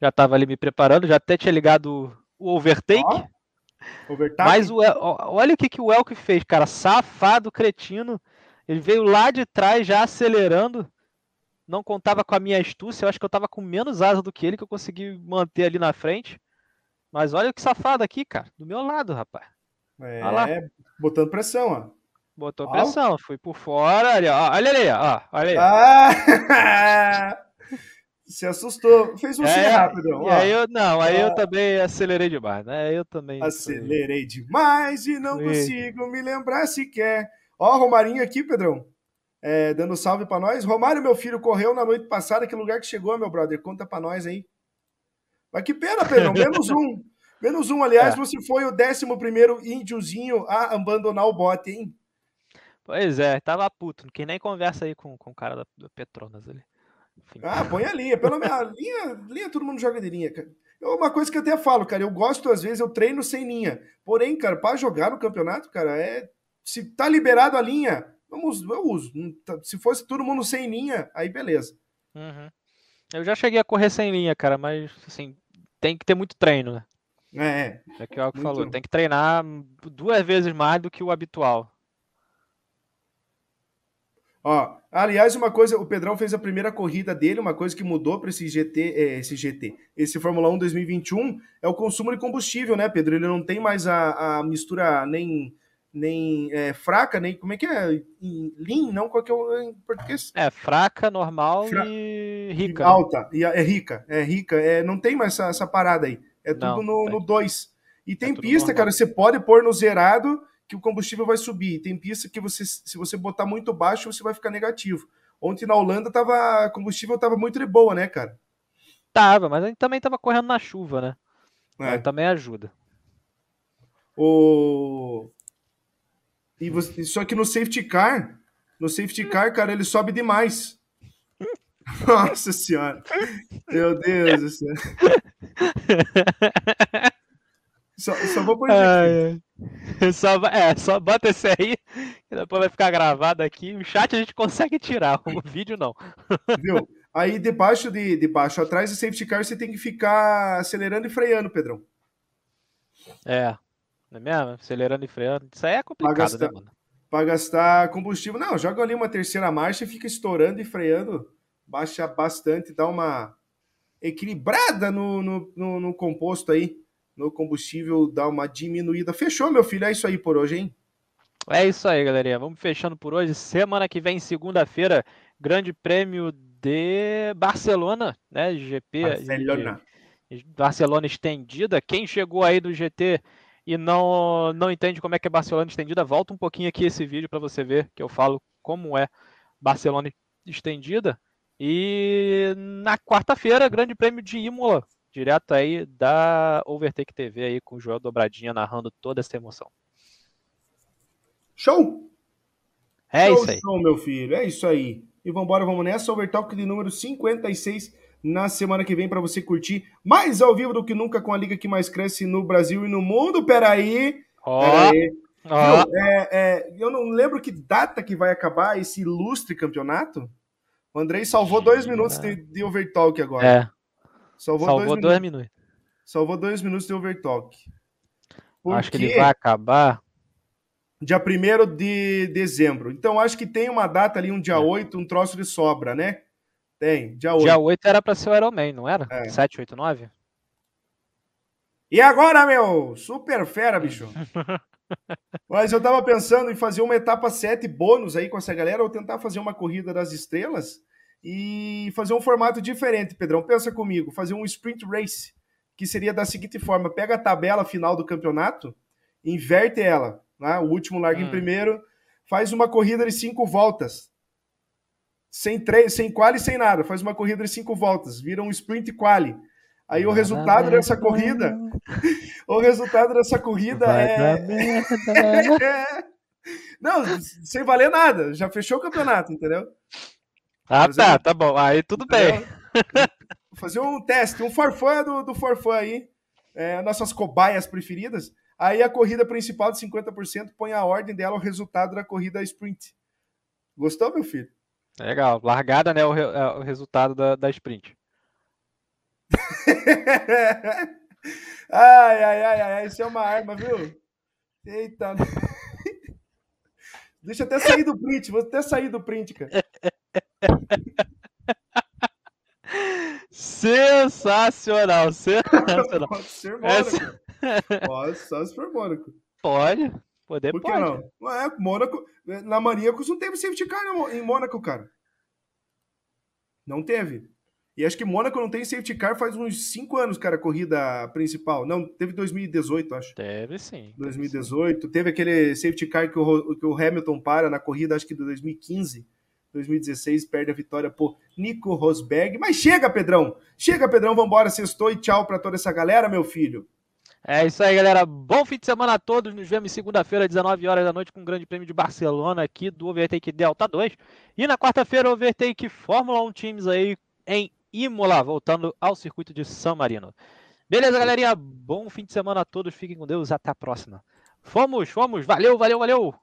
Já tava ali me preparando, já até tinha ligado o overtake. Oh. Mas o, olha o que, que o Elk fez, cara. Safado, cretino. Ele veio lá de trás já acelerando. Não contava com a minha astúcia. Eu acho que eu tava com menos asa do que ele, que eu consegui manter ali na frente. Mas olha que safado aqui, cara. Do meu lado, rapaz. É, botando pressão, ó. Botou ó. pressão, fui por fora, olha, ó, olha ali, ó, olha aí. Ah! Se assustou. Fez um é, rápido. E aí eu, não, aí ah. eu também acelerei demais, né? Eu também. Acelerei demais e não consigo me lembrar sequer. Ó, Romarinho aqui, Pedrão. É, dando salve para nós. Romário, meu filho, correu na noite passada. Que lugar que chegou, meu brother? Conta para nós aí. Mas que pena, Pedrão. Menos um. Menos um, aliás, é. você foi o 11 índiozinho a abandonar o bote, hein? Pois é, tava puto, não quis nem conversa aí com, com o cara da, da Petronas ali. Enfim. Ah, põe a linha. Pelo menos a linha, linha todo mundo joga de linha, cara. É uma coisa que eu até falo, cara, eu gosto, às vezes, eu treino sem linha. Porém, cara, para jogar no campeonato, cara, é. Se tá liberado a linha, vamos, eu uso. Tá, se fosse todo mundo sem linha, aí beleza. Uhum. Eu já cheguei a correr sem linha, cara, mas assim, tem que ter muito treino, né? É. É que o Alco falou, tem que treinar duas vezes mais do que o habitual. Ó, aliás, uma coisa, o Pedrão fez a primeira corrida dele, uma coisa que mudou para esse GT, é, esse GT, esse Fórmula 1 2021 é o consumo de combustível, né, Pedro? Ele não tem mais a, a mistura nem nem é, fraca, nem. Como é que é? Lean, não? Qual que é o em português? É, fraca, normal Fra... e rica. Alta, e é rica, é rica. É, não tem mais essa, essa parada aí. É tudo não, no 2. E tem é pista, normal. cara, você pode pôr no zerado que o combustível vai subir. Tem pista que você, se você botar muito baixo, você vai ficar negativo. Ontem na Holanda tava, combustível tava muito de boa, né, cara? Tava, mas a gente também tava correndo na chuva, né? É. também ajuda. O... E você... Só que no safety car, no safety car, cara, ele sobe demais. Nossa senhora. Meu Deus do céu. Só, só vou pôr só, é, só bota esse aí, e depois vai ficar gravado aqui. O chat a gente consegue tirar, o vídeo não. Viu? Aí debaixo de, de baixo, atrás do safety car, você tem que ficar acelerando e freando, Pedrão. É, não é mesmo? Acelerando e freando. Isso aí é complicado, pra gastar, né, mano? Pra gastar combustível. Não, joga ali uma terceira marcha e fica estourando e freando. Baixa bastante, dá uma equilibrada no, no, no, no composto aí no combustível dá uma diminuída. Fechou, meu filho? É isso aí por hoje, hein? É isso aí, galerinha. Vamos fechando por hoje. Semana que vem, segunda-feira, Grande Prêmio de Barcelona, né? GP. Barcelona. Barcelona estendida. Quem chegou aí do GT e não não entende como é que é Barcelona estendida, volta um pouquinho aqui esse vídeo para você ver que eu falo como é Barcelona estendida. E na quarta-feira, Grande Prêmio de Imola, direto aí da Overtake TV aí com o Joel Dobradinha narrando toda essa emoção. Show! É show, isso aí. Show, meu filho, é isso aí. E vambora, vamos nessa. Overtalk de número 56 na semana que vem para você curtir mais ao vivo do que nunca com a liga que mais cresce no Brasil e no mundo. Peraí. Oh, peraí. Oh. É, é, eu não lembro que data que vai acabar esse ilustre campeonato. O Andrei salvou dois minutos de, de Overtalk agora. É. Salvou, Salvou dois, dois minutos. minutos. Salvou dois minutos de overtalk. Porque acho que ele vai acabar. Dia 1 de dezembro. Então acho que tem uma data ali, um dia é. 8, um troço de sobra, né? Tem, dia 8. Dia 8 era para ser o Iron Man, não era? É. 7, 8, 9? E agora, meu? Super fera, bicho. Mas eu tava pensando em fazer uma etapa 7 bônus aí com essa galera, ou tentar fazer uma corrida das estrelas e fazer um formato diferente, Pedrão. Pensa comigo, fazer um sprint race, que seria da seguinte forma: pega a tabela final do campeonato, inverte ela, né? o último larga hum. em primeiro, faz uma corrida de cinco voltas. Sem, tre sem quali, sem nada. Faz uma corrida de cinco voltas. Vira um sprint quali. Aí o resultado dessa corrida. o resultado dessa corrida Vai é. Não, sem valer nada. Já fechou o campeonato, entendeu? Ah, tá, tá bom. Aí tudo bem. Fazer um teste, um forfã do, do forfã aí. É, nossas cobaias preferidas. Aí a corrida principal de 50% põe a ordem dela, o resultado da corrida sprint. Gostou, meu filho? Legal. Largada, né? O, re, é, o resultado da, da sprint. ai, ai, ai, ai. Isso é uma arma, viu? Eita. Deixa eu até sair do print. Vou até sair do print, cara. Sensacional, sensacional. Pode ser Mônaco. Essa... Pode só se for Mônaco. Pode, poder Por que pode. não? É, Mônaco, na Maníacos não teve safety car em Mônaco, cara. Não teve. E acho que Mônaco não tem safety car faz uns 5 anos, cara, a corrida principal. Não, teve 2018, acho. Teve sim. 2018. Teve, sim. teve aquele safety car que o, que o Hamilton para na corrida, acho que de 2015. 2016 perde a vitória por Nico Rosberg. Mas chega, Pedrão! Chega, Pedrão, vambora, sextou e tchau para toda essa galera, meu filho. É isso aí, galera. Bom fim de semana a todos. Nos vemos segunda-feira, 19 horas da noite, com o Grande Prêmio de Barcelona aqui do Overtake Delta 2. E na quarta-feira, Overtake Fórmula 1 Teams aí em Imola, voltando ao circuito de San Marino. Beleza, galerinha? Bom fim de semana a todos. Fiquem com Deus. Até a próxima. Fomos, fomos. Valeu, valeu, valeu.